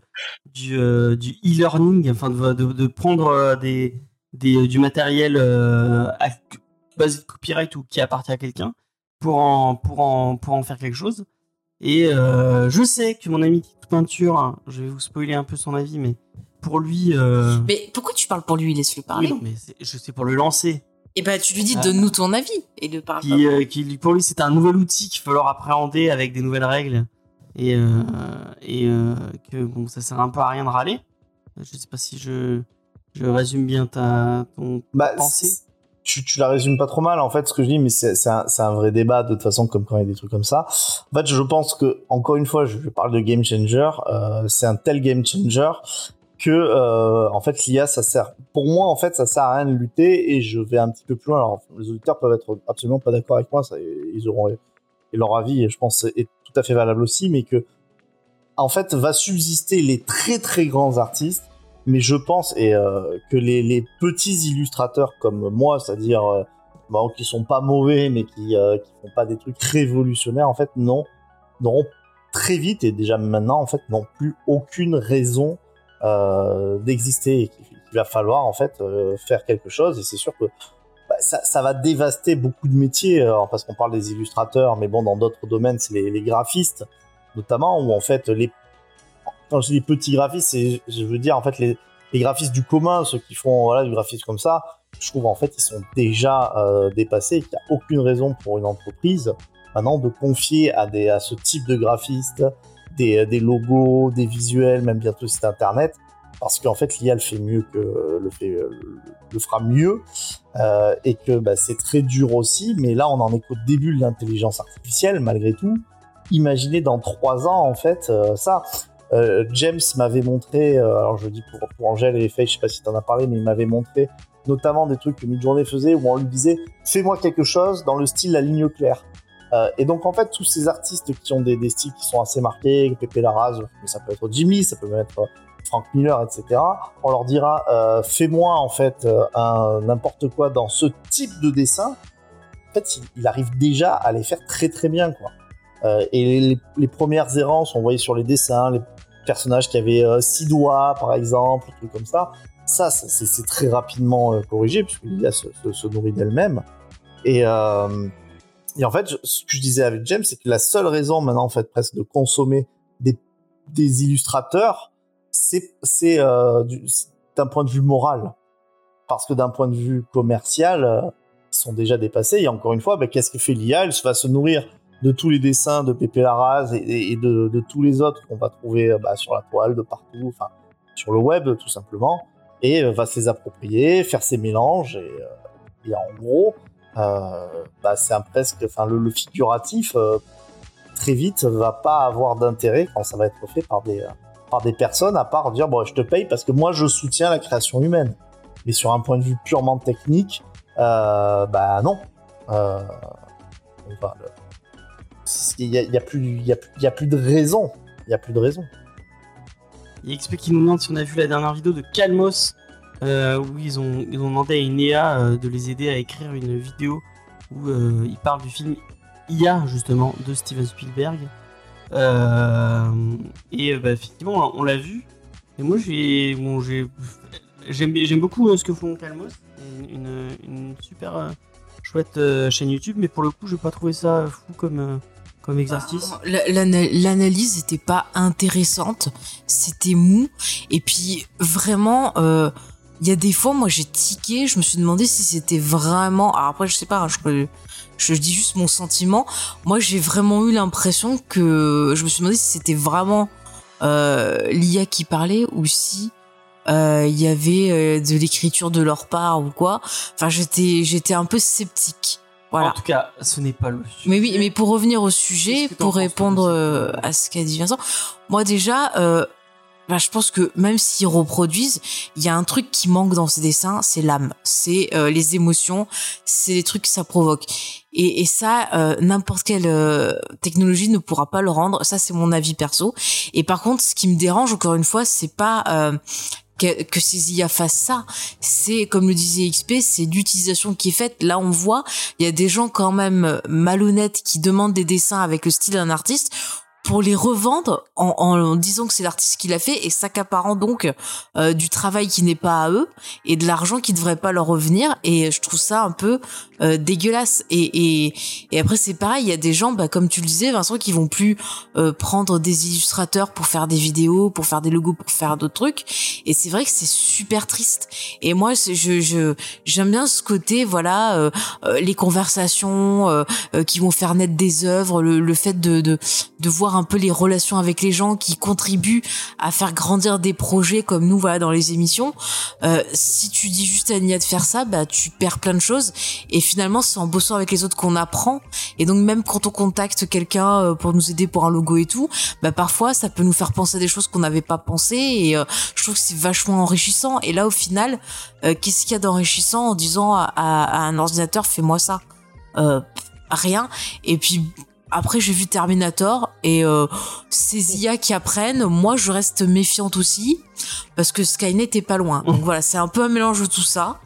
du, euh, du e-learning, enfin de, de, de prendre des, des, du matériel à- basé de copyright ou qui appartient à quelqu'un pour en, pour, en, pour en faire quelque chose. Et euh, je sais que mon ami Tito Peinture, hein, je vais vous spoiler un peu son avis, mais pour lui, euh, Mais pourquoi tu parles pour lui? Laisse-le parler. oui, mais je sais pour le lancer. Et bah tu lui dis Ah. donne-nous ton avis et ne parle Qui, euh, qui, pour lui, c'est un nouvel outil qu'il faut leur appréhender avec des nouvelles règles et euh, et euh, que bon, ça sert un peu à rien de râler. Je sais pas si je je résume bien ta ton Bah, pensée. tu, tu la résumes pas trop mal en fait ce que je dis mais c'est un, un vrai débat de toute façon comme quand il y a des trucs comme ça en fait je pense que encore une fois je, je parle de game changer euh, c'est un tel game changer que euh, en fait l'IA ça sert pour moi en fait ça sert à rien de lutter et je vais un petit peu plus loin alors les auditeurs peuvent être absolument pas d'accord avec moi ça, ils auront et leur avis je pense est tout à fait valable aussi mais que en fait va subsister les très très grands artistes. Mais je pense et euh, que les, les, petits illustrateurs comme moi, c'est-à-dire euh, bon, qui sont pas mauvais mais qui euh, qui font pas des trucs révolutionnaires, en fait, non, n'auront très vite et déjà maintenant en fait n'ont plus aucune raison euh, d'exister et qu'il va falloir en fait euh, faire quelque chose. Et c'est sûr que bah, ça, va dévaster beaucoup de métiers alors, parce qu'on parle des illustrateurs mais bon dans d'autres domaines c'est les, graphistes notamment où en fait les quand je dis petits graphistes, je veux dire, en fait, les, graphistes du commun, ceux qui font voilà, du graphisme comme ça, je trouve en fait, ils sont déjà euh, dépassés. Et qu'il n'y a aucune raison pour une entreprise maintenant de confier à, ce type de graphiste des, des logos, des visuels, même bientôt site internet, parce qu'en fait, l'IA le fait mieux que le, fait, le fera mieux euh, et que bah, c'est très dur aussi. Mais là, on en est qu'au début de l'intelligence artificielle, malgré tout. Imaginez dans trois ans, en fait, euh, ça. Euh, James m'avait montré, euh, alors je dis pour, pour Angèle et Faye, je sais pas si t'en as parlé, mais il m'avait montré notamment des trucs que Midjourney faisait où on lui disait fais-moi quelque chose dans le style la ligne claire. Euh, et donc en fait tous ces artistes qui ont des, styles qui sont assez marqués, Pepe Larraz, ça peut être Jimmy, ça peut être Frank Miller, etc. On leur dira euh, fais-moi en fait un n'importe quoi dans ce type de dessin. En fait, il, arrive déjà à les faire très très bien quoi. Euh, et les, premières errances, on voyait sur les dessins, les personnages qui avaient euh, six doigts, par exemple, trucs comme ça. Ça, c'est très rapidement euh, corrigé, puisque l'IA se, se, nourrit d'elle-même. Et, euh, en fait, ce que je disais avec James, c'est que la seule raison maintenant, en fait, presque de consommer des illustrateurs, c'est euh, d'un point de vue moral. Parce que d'un point de vue commercial, euh, ils sont déjà dépassés. Et encore une fois, ben, qu'est-ce que fait l'IA Elle va se nourrir de tous les dessins de Pepe Larraz et, de, tous les autres qu'on va trouver bah, sur la toile, de partout, enfin sur le web tout simplement, et euh, va se les approprier, faire ses mélanges et, euh, en gros, euh, bah, c'est presque, enfin le, figuratif euh, très vite va pas avoir d'intérêt quand ça va être fait par des par des personnes à part dire bon je te paye parce que moi je soutiens la création humaine, mais sur un point de vue purement technique, bah non. Euh, enfin, il n'y a, y a, plus, y a, y a plus de raison. Il n'y a plus de raison. Il y a XP qui nous demande si on a vu la dernière vidéo de Calmos, euh, où ils ont, ils ont demandé à une IA euh, de les aider à écrire une vidéo où euh, ils parlent du film IA, justement, de Steven Spielberg. Euh, et bah, effectivement, on l'a vu. Et moi, j'ai, bon, j'aime, j'aime beaucoup ce que font Calmos. Une, une super chouette chaîne YouTube, mais pour le coup, je n'ai pas trouvé ça fou comme comme exercice L'analyse n'était pas intéressante, c'était mou. Et puis vraiment, il y a des fois, moi j'ai tiqué, je me suis demandé si c'était vraiment. Alors après, je sais pas, je, je dis juste mon sentiment. Moi j'ai vraiment eu l'impression que je me suis demandé si c'était vraiment euh, l'IA qui parlait ou si il euh, y avait euh, de l'écriture de leur part ou quoi. Enfin, j'étais j'étais un peu sceptique. Voilà. En tout cas, ce n'est pas le sujet. Mais oui, mais pour revenir au sujet, pour répondre à ce qu'a dit Vincent, moi déjà, bah, je pense que même s'ils reproduisent, il y a un truc qui manque dans ces dessins, c'est l'âme, c'est euh, les émotions, c'est les trucs que ça provoque. Et, et ça, euh, n'importe quelle euh, technologie ne pourra pas le rendre. Ça, c'est mon avis perso. Et par contre, ce qui me dérange, encore une fois, c'est pas que, que ces IA fassent ça. C'est, comme le disait XP, c'est l'utilisation qui est faite. Là, on voit, il y a des gens quand même malhonnêtes qui demandent des dessins avec le style d'un artiste pour les revendre en, disant que c'est l'artiste qui l'a fait et s'accaparant donc euh, du travail qui n'est pas à eux et de l'argent qui devrait pas leur revenir. Et je trouve ça un peu euh, dégueulasse. Et, et, et après c'est pareil il y a des gens bah, comme tu le disais Vincent qui vont plus euh, prendre des illustrateurs pour faire des vidéos pour faire des logos pour faire d'autres trucs. Et c'est vrai que c'est super triste. Et moi je j'aime bien ce côté voilà euh, euh les conversations euh, qui vont faire naître des œuvres le, le fait de, de de voir un peu les relations avec les gens qui contribuent à faire grandir des projets comme nous voilà dans les émissions. Euh, si tu dis juste à Nia de faire ça, bah tu perds plein de choses. Et finalement c'est en bossant avec les autres qu'on apprend. Et donc même quand on contacte quelqu'un euh, pour nous aider pour un logo et tout, bah parfois ça peut nous faire penser à des choses qu'on n'avait pas pensé. Et euh, je trouve que c'est vachement enrichissant. Et là au final euh, qu'est-ce qu'il y a d'enrichissant en disant à, à, à un ordinateur fais-moi ça? Euh, rien. Et puis après j'ai vu Terminator et euh, ces IA qui apprennent moi je reste méfiante aussi parce que Skynet est pas loin. Donc voilà c'est un peu un mélange de tout ça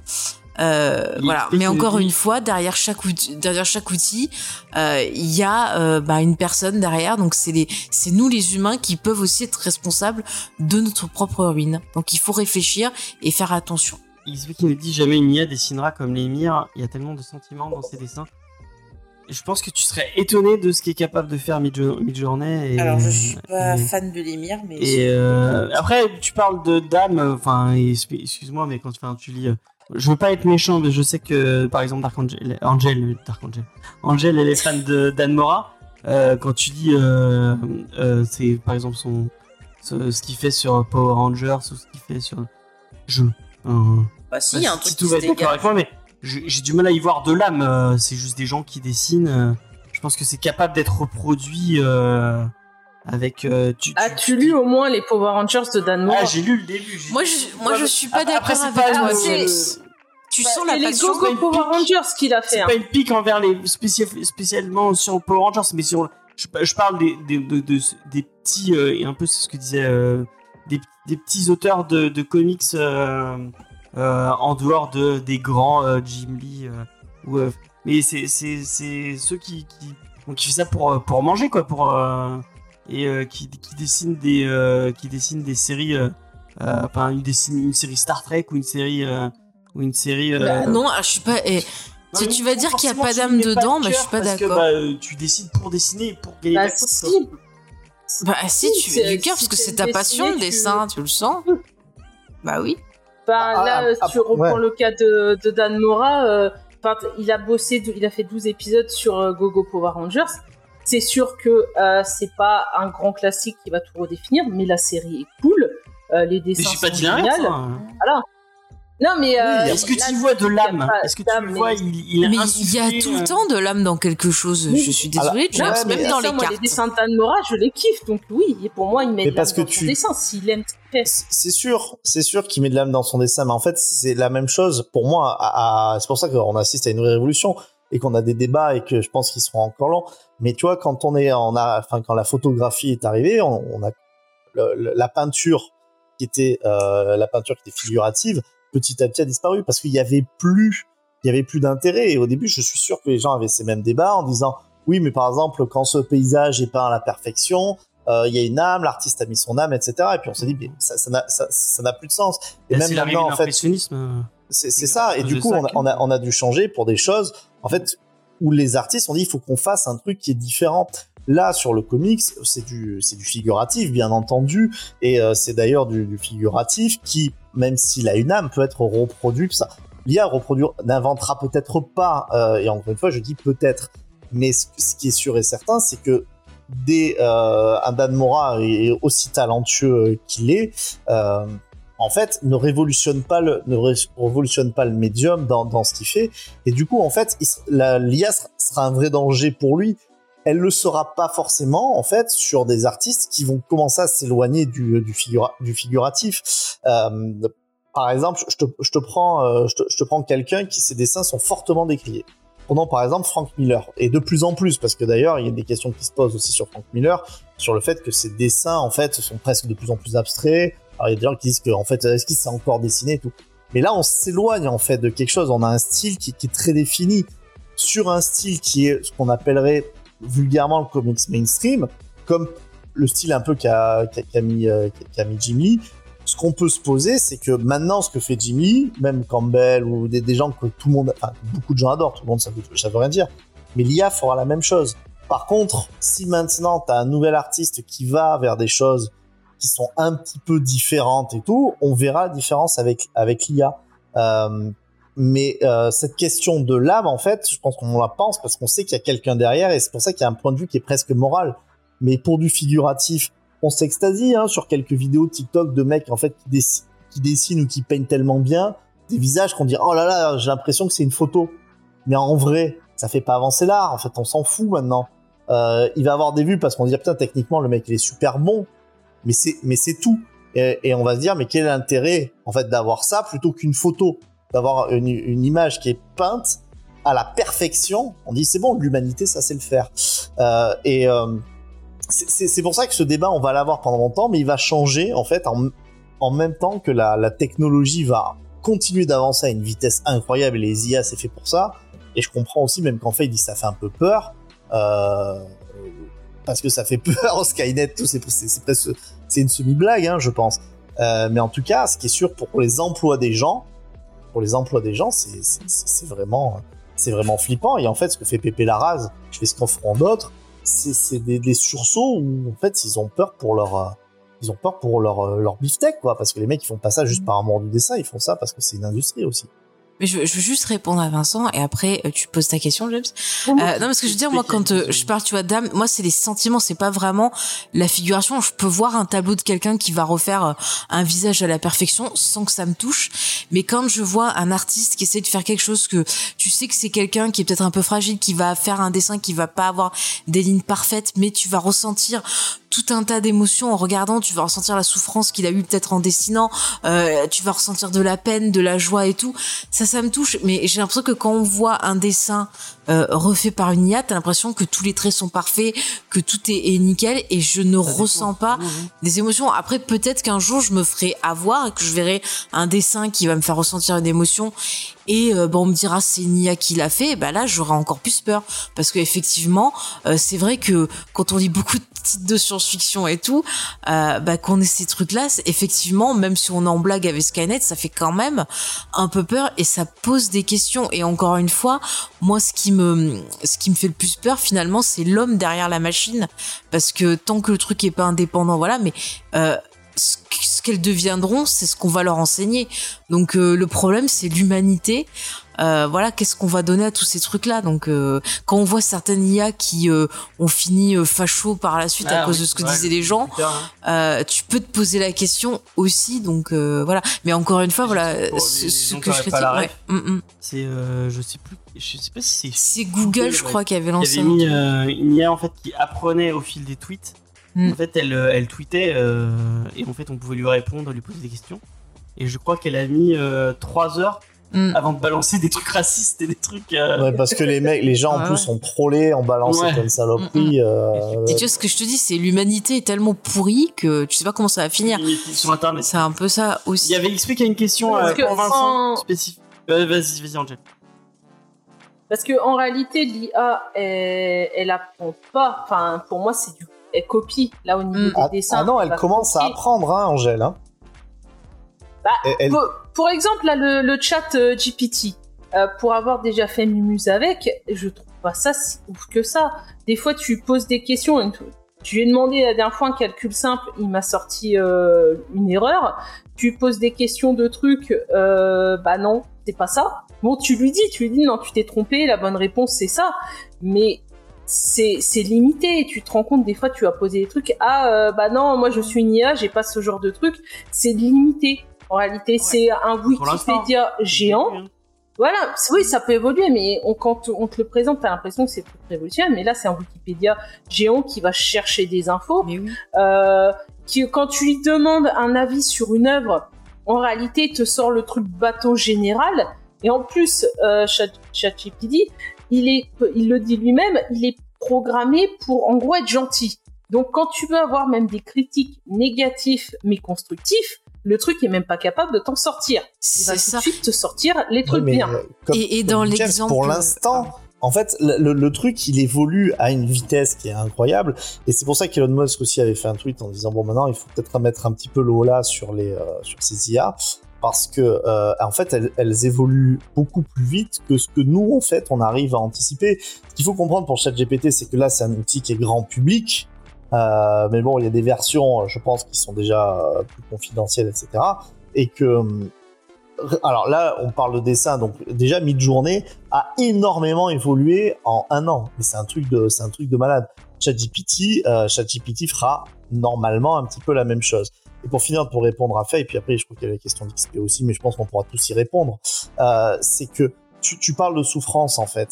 euh, Il- voilà il- mais encore une fois derrière chaque outil derrière chaque outil euh, il y a euh, bah, une personne derrière donc c'est les c'est nous les humains qui peuvent aussi être responsables de notre propre ruine donc il faut réfléchir et faire attention XP qui nous dit jamais une IA dessinera comme l'émir. Il y a tellement de sentiments dans ses dessins. Je pense que tu serais étonné de ce qu'est capable de faire Midjo- Midjourney. Alors, je suis pas et- fan de l'émir, mais. Et euh, après, tu parles de dame, enfin, excuse-moi, mais quand enfin, tu lis, je veux pas être méchant, mais je sais que, par exemple, Dark Angel, Angel, Dark Angel, Angel, elle est fan de Dan Mora. Euh, quand tu dis, euh, euh, c'est par exemple son, ce, ce qu'il fait sur Power Rangers ou ce qu'il fait sur jeu. Euh, Bah, si, il y a un truc qui tout se va être dégage. avec moi, mais j'ai du mal à y voir de l'âme. euh, c'est juste des gens qui dessinent. euh, je pense que c'est capable d'être reproduit euh, avec. euh, tu, As-tu lu au moins les Power Rangers de Dan Mora ah, j'ai lu le début. moi je moi je suis pas d'accord avec toi. Tu sens la et les passion Go-Go Power pique. Rangers qu'il a fait. C'est hein. pas une pique envers les spéci- spécialement sur Power Rangers, mais sur. Je, je parle des, des, de- de- des petits euh, et un peu c'est ce que disait euh, des, des petits auteurs de, de comics euh, euh, en dehors de des grands euh, Jim Lee. euh, ou, euh, mais c'est c'est c'est ceux qui qui donc qui fait ça pour pour manger quoi pour euh, et euh, qui qui dessinent des euh, qui dessinent des séries. euh, euh, enfin une, dessine, une série Star Trek ou une série euh, ou une série euh, Bah, non ah, je suis pas eh, non, Si mais tu vas dire qu'il y a pas d'âme dedans, de bah, je suis pas parce que, d'accord. bah, euh, tu décides pour dessiner et pour gagner Bah, cote, si. bah si tu mets du cœur si parce que c'est ta passion le tu- dessin tu le sens bah oui Ben, Ah, là, ah, tu ah, reprends ouais. le cas de, de Dan Mora. euh, il a bossé, il a fait 12 épisodes sur euh, Gogo Power Rangers. C'est sûr que euh, c'est pas un grand classique qui va tout redéfinir, mais la série est cool. euh, les Mais dessins j'ai pas sont l'inverse. géniaux. hein. Non, mais euh, Est-ce que tu y vois de l'âme Est-ce que tu vois Il, il a mais il y a tout euh, le temps de l'âme dans quelque chose Oui. je suis désolée Alors, James ouais, même dans ça, les moi, cartes les dessins de Mora, je les kiffe. Donc oui, et pour moi, il met Mais de l'âme dans son tu- dessin s'il aime. C'est sûr, c'est sûr qu'il met de l'âme dans son dessin, mais en fait, c'est la même chose pour moi. À, à- c'est pour ça qu'on assiste à une révolution et qu'on a des débats et que je pense qu'ils seront encore longs. Mais tu vois, quand on est, on a, enfin, quand la photographie est arrivée, on, on a le- le- la peinture qui était, euh, la peinture qui était figurative, petit à petit a disparu parce qu'il y avait plus, il y avait plus d'intérêt. Et au début, je suis sûr que les gens avaient ces mêmes débats en disant, oui, mais par exemple, quand ce paysage est peint à la perfection, euh, il y a une âme, l'artiste a mis son âme, etc. Et puis on s'est dit, mais ça, ça n'a, ça, ça n'a plus de sens. Et là, même maintenant, en fait, euh. c'est ça. Et du coup, on a, on, a, on a dû changer pour des choses, en fait, où les artistes ont dit, il faut qu'on fasse un truc qui est différent. Là, sur le comics, c'est du, c'est du figuratif, bien entendu, et euh, c'est d'ailleurs du, du figuratif qui, même s'il a une âme, peut être reproduit. Ça, l'IA reproduire n'inventera peut-être pas, euh, et encore une fois, je dis peut-être, mais ce, qui est sûr et certain, c'est que dès euh, un Dan Mora est aussi talentueux qu'il est, euh, en fait, ne révolutionne pas le, ne ré- révolutionne pas le médium dans, dans ce qu'il fait. Et du coup, en fait, l'IA sera un vrai danger pour lui. Elle le sera pas forcément, en fait, sur des artistes qui vont commencer à s'éloigner du, du, figura- du figuratif. Euh, par exemple, je te, je te prends, euh, je te, je te prends quelqu'un qui ses dessins sont fortement décriés. Prenons par exemple Frank Miller, et de plus en plus, parce que d'ailleurs il y a des questions qui se posent aussi sur Frank Miller, sur le fait que ses dessins en fait sont presque de plus en plus abstraits. Alors il y a des gens qui disent que en fait est-ce qu'il s'est encore dessiné et tout. Mais là on s'éloigne en fait de quelque chose. On a un style qui, qui est très défini sur un style qui est ce qu'on appellerait vulgairement le comics mainstream, comme le style un peu qu'a qu'a mis, euh, mis Jimmy. Ce qu'on peut se poser, c'est que maintenant, ce que fait Jimmy, même Campbell ou des, des gens que tout le monde, enfin beaucoup de gens adorent, tout le monde, ça veut, ça veut rien dire. Mais l'IA fera la même chose. Par contre, si maintenant tu as un nouvel artiste qui va vers des choses qui sont un petit peu différentes et tout, on verra la différence avec avec l'IA. Euh, mais euh, cette question de l'âme, en fait, je pense qu'on la pense parce qu'on sait qu'il y a quelqu'un derrière et c'est pour ça qu'il y a un point de vue qui est presque moral. mais pour du figuratif, on s'extasie hein, sur quelques vidéos TikTok de mecs en fait qui, dessinent, ou qui peignent tellement bien des visages qu'on dit oh là là, j'ai l'impression que c'est une photo. Mais en vrai, ça fait pas avancer l'art. En fait, on s'en fout maintenant. Euh, il va avoir des vues parce qu'on dit putain techniquement le mec il est super bon, mais c'est mais c'est tout. Et, et, on va se dire mais quel est l'intérêt en fait d'avoir ça plutôt qu'une photo, d'avoir une, image qui est peinte à la perfection. On dit c'est bon l'humanité ça c'est le faire. Euh, et euh, c'est pour ça que ce débat on va l'avoir pendant longtemps, mais il va changer en fait en, en même temps que la, technologie va continuer d'avancer à une vitesse incroyable et les IA c'est fait pour ça. Et je comprends aussi même qu'en fait il dit ça fait un peu peur euh, parce que ça fait peur Skynet, tout c'est presque c'est une semi-blague, hein, je pense. Mais en tout cas, ce qui est sûr pour les emplois des gens, pour les emplois des gens, c'est vraiment c'est vraiment flippant. Et en fait, ce que fait Pépé Larraz, je fais ce qu'en feront d'autres, c'est des, des, sursauts où en fait ils ont peur pour leur ils ont peur pour leur leur beefsteak quoi, parce que les mecs ils font pas ça juste par amour du dessin, ils font ça parce que c'est une industrie aussi. Mais je, je, veux juste répondre à Vincent et après euh, tu poses ta question, James. Euh, non, parce que je veux dire, moi, quand euh, je parle, tu vois, d'âme, moi, c'est les sentiments, c'est pas vraiment la figuration. Je peux voir un tableau de quelqu'un qui va refaire euh, un visage à la perfection sans que ça me touche. Mais quand je vois un artiste qui essaie de faire quelque chose que tu sais que c'est quelqu'un qui est peut-être un peu fragile, qui va faire un dessin qui va pas avoir des lignes parfaites, mais tu vas ressentir tout un tas d'émotions en regardant. Tu vas ressentir la souffrance qu'il a eu peut-être en dessinant. Euh, tu vas ressentir de la peine, de la joie et tout. Ça, ça me touche. Mais j'ai l'impression que quand on voit un dessin euh, refait par une IA, t'as l'impression que tous les traits sont parfaits, que tout est, est nickel, et je ne ça ressens pas mmh. des émotions. Après, peut-être qu'un jour je me ferai avoir et que je verrai un dessin qui va me faire ressentir une émotion, et euh, bon, on me dira c'est une IA qui l'a fait. Bah là, j'aurai encore plus peur parce que effectivement, euh, c'est vrai que quand on lit beaucoup de titres de science-fiction et tout, euh, bah qu'on ait ces trucs-là, effectivement, même si on en blague avec Skynet, ça fait quand même un peu peur et ça pose des questions. Et encore une fois, moi, ce qui me, ce qui me fait le plus peur finalement, c'est l'homme derrière la machine, parce que tant que le truc est pas indépendant, voilà. Mais euh, ce qu'elles deviendront, c'est ce qu'on va leur enseigner. Donc euh, le problème, c'est l'humanité. Euh, voilà, qu'est-ce qu'on va donner à tous ces trucs-là? Donc euh, quand on voit certaines IA qui euh, ont fini facho par la suite Ah à cause oui, de ce que ouais, disaient les gens, hein. tu peux te poser la question aussi. Donc voilà. Mais encore une fois, voilà, ce, que qui je critique, ouais. Mm, mm. C'est, je sais plus, je sais pas si c'est. Google, je ouais. crois, qui avait Il lancé. avait un mis une IA en fait qui apprenait au fil des tweets. Mm. En fait, elle, elle tweetait et en fait, on pouvait lui répondre, lui poser des questions. Et je crois qu'elle a mis 3 heures Mm. avant de balancer des trucs racistes et des trucs. euh, Ouais, parce que les mecs, les gens en plus ouais. sont trollés en balançant Ouais. comme saloperie. euh, Et tu vois ce que je te dis, c'est l'humanité est tellement pourrie que tu sais pas comment ça va finir. sur internet. C'est un peu ça Il aussi. y avait XP qui a une question euh, que pour Vincent spécifique. Euh, vas-y, vas-y, Angel. Parce que en réalité, l'IA, elle, elle apprend pas. Enfin, pour moi, c'est du, elle copie. Là, au niveau Mm. des Ah, dessins. ah non, elle commence à apprendre, hein, Angèle. Hein. Bah, elle- Pour, exemple, là, le, le chat euh, GPT, euh, pour avoir déjà fait Mumuse avec, je trouve pas ça si ouf que ça. Des fois, tu poses des questions. Tu lui ai demandé la dernière fois un calcul simple, il m'a sorti euh, une erreur. Tu poses des questions de trucs, euh, bah non, c'est pas ça. Bon, tu lui dis, tu lui dis non, tu t'es trompé, la bonne réponse c'est ça. Mais c'est c'est limité. Tu te rends compte des fois, tu vas poser des trucs. Ah euh, bah non, moi je suis une IA, j'ai pas ce genre de truc. C'est limité. En réalité, c'est un. Wikipédia géant. Voilà, c- oui, ça peut évoluer, mais on- quand on te le présente, t'as l'impression que c'est tout révolutionnaire. Mais là, c'est un Wikipédia géant qui va chercher des infos. Mais oui. Euh, qui, quand tu lui demandes un avis sur une œuvre, en réalité, il te sort le truc bateau général. Et en plus, euh, Chat- ChatGPT, il est, il le dit lui-même, il est programmé pour, en gros, être gentil. Donc, quand tu veux avoir même des critiques négatifs mais constructifs, le truc est même pas capable de t'en sortir. Il va C'est tout ça. de suite te sortir les trucs bien. euh, comme- Et, dans l'exemple. Pour l'instant, en fait, le, le- le truc, il évolue à une vitesse qui est incroyable. Et c'est pour ça qu'Elon Musk aussi avait fait un tweet en disant bon, maintenant, il faut peut-être remettre un petit peu le là sur les euh, sur ces IA parce que euh, en fait, elles, elles évoluent beaucoup plus vite que ce que nous, en fait, on arrive à anticiper. Ce qu'il faut comprendre pour ChatGPT, c'est que là, c'est un outil qui est grand public. Euh, mais bon, il y a des versions, je pense, qui sont déjà euh, plus confidentielles, etc. Et que alors là, on parle de dessin, donc déjà Midjourney a énormément évolué en un an. Mais c'est un truc de, malade. ChatGPT, euh, ChatGPT fera normalement un petit peu la même chose. Et pour finir, pour répondre à Faye, et puis après, je crois qu'il y a la question d'XP aussi, mais je pense qu'on pourra tous y répondre, euh, c'est que tu, parles de souffrance, en fait.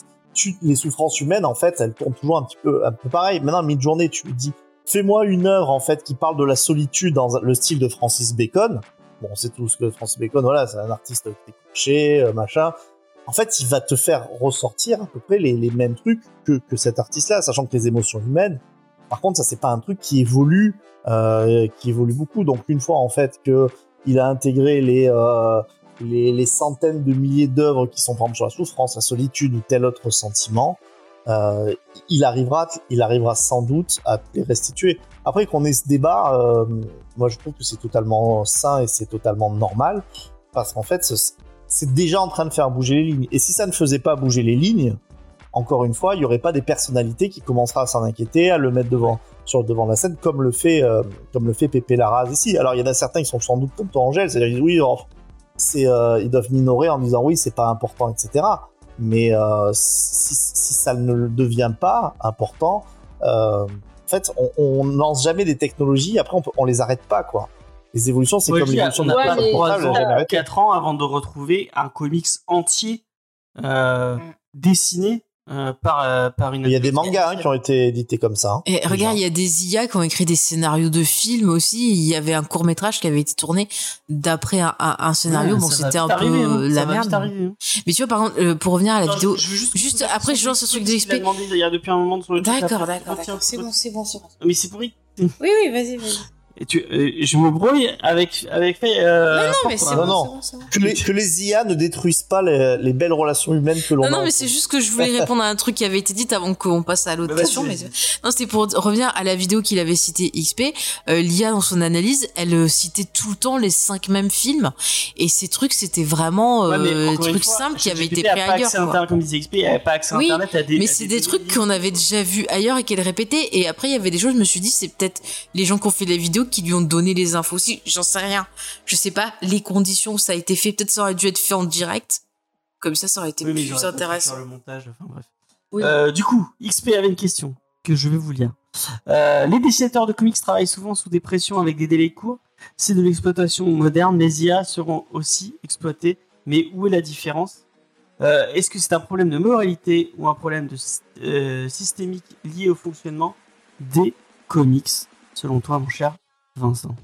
Les souffrances humaines, en fait, elles tournent toujours un petit peu, un peu pareil. Maintenant, mid-journée, tu lui dis, fais-moi une œuvre, en fait, qui parle de la solitude dans le style de Francis Bacon. Bon, on sait tous que Francis Bacon, voilà, c'est un artiste qui est couché, euh, machin. En fait, il va te faire ressortir à peu près les, mêmes trucs que, que cet artiste-là, sachant que les émotions humaines, par contre, ça c'est pas un truc qui évolue, euh, qui évolue beaucoup. Donc une fois en fait que il a intégré les euh, les, les centaines de milliers d'œuvres qui sont par exemple sur la souffrance, la solitude ou tel autre sentiment, euh, il arrivera, il arrivera sans doute à les restituer. Après qu'on ait ce débat, euh, moi je trouve que c'est totalement sain et c'est totalement normal parce qu'en fait ce- c'est déjà en train de faire bouger les lignes. Et si ça ne faisait pas bouger les lignes, encore une fois, il n'y aurait pas des personnalités qui commenceraient à s'en inquiéter, à le mettre devant, sur devant la scène, comme le fait, euh, comme le fait Pépé Larraz ici. Alors, il y en a certains qui sont sans doute comme toi, Angèle, c'est-à-dire qu'ils disent oui, oh, ils doivent minorer en disant oui, c'est pas important, etc. Mais euh, si, si ça ne le devient pas important, euh, en fait, on, on lance jamais des technologies, après on, peut, on les arrête pas, quoi. Les évolutions, c'est Ouais, comme l'évolution on d'un Ouais, portable, elle a jamais arrêté. 4 ans avant de retrouver un comics entier euh, Mm. dessiné euh, par, euh, par une. Il y a des mangas hein, qui ont été édités comme ça. hein. Et regarde, il y a des IA qui ont écrit des scénarios de films aussi. Il y avait un court métrage qui avait été tourné d'après un, un- un scénario. Ouais, bon, c'était un peu arriver, hein. euh, la merde. arriver, hein. Mais tu vois, par contre, euh, pour revenir à la Non, vidéo, je- je veux juste, juste après, je lance ce truc de Il y a depuis un moment sur le D'accord, d'accord. C'est bon, c'est bon, c'est bon. Mais c'est pourri. Oui, oui, vas-y, vas-y. Et tu, euh, je me brouille avec avec euh, non, non, mais c'est. Non, non. bon. Que les, que les IA ne détruisent pas les, les belles relations humaines que l'on a. Non, non, mais c'est juste que je voulais répondre à un truc qui avait été dit avant qu'on passe à l'autre Bah, question. Mais non, c'était pour revenir à la vidéo qu'il avait cité XP. Euh, L'IA dans son analyse, elle euh, citait tout le temps les cinq mêmes films. Et ces trucs, c'était vraiment Ouais, euh, une trucs fois, simples qui avaient été pris pas ailleurs. accès à quoi. Internet, comme disait XP, il avait pas accès à Oui, Internet à des. Mais c'est des des trucs qu'on avait déjà vus ailleurs et qu'elle répétait. Et après, il y avait des choses, je me suis dit, c'est peut-être les gens qui ont fait les vidéos qui lui ont donné les infos aussi. J'en sais rien. Je sais pas les conditions où ça a été fait. Peut-être ça aurait dû être fait en direct. Comme ça, ça aurait été Oui, mais plus intéressant. Sur le montage, enfin bref. Oui. Euh, du coup, XP avait une question que je vais vous lire. Euh, les dessinateurs de comics travaillent souvent sous des pressions avec des délais courts. C'est de l'exploitation moderne. Les IA seront aussi exploitées. Mais où est la différence? Euh, Est-ce que c'est un problème de moralité ou un problème de systémique lié au fonctionnement des comics, selon toi, mon cher? Vincent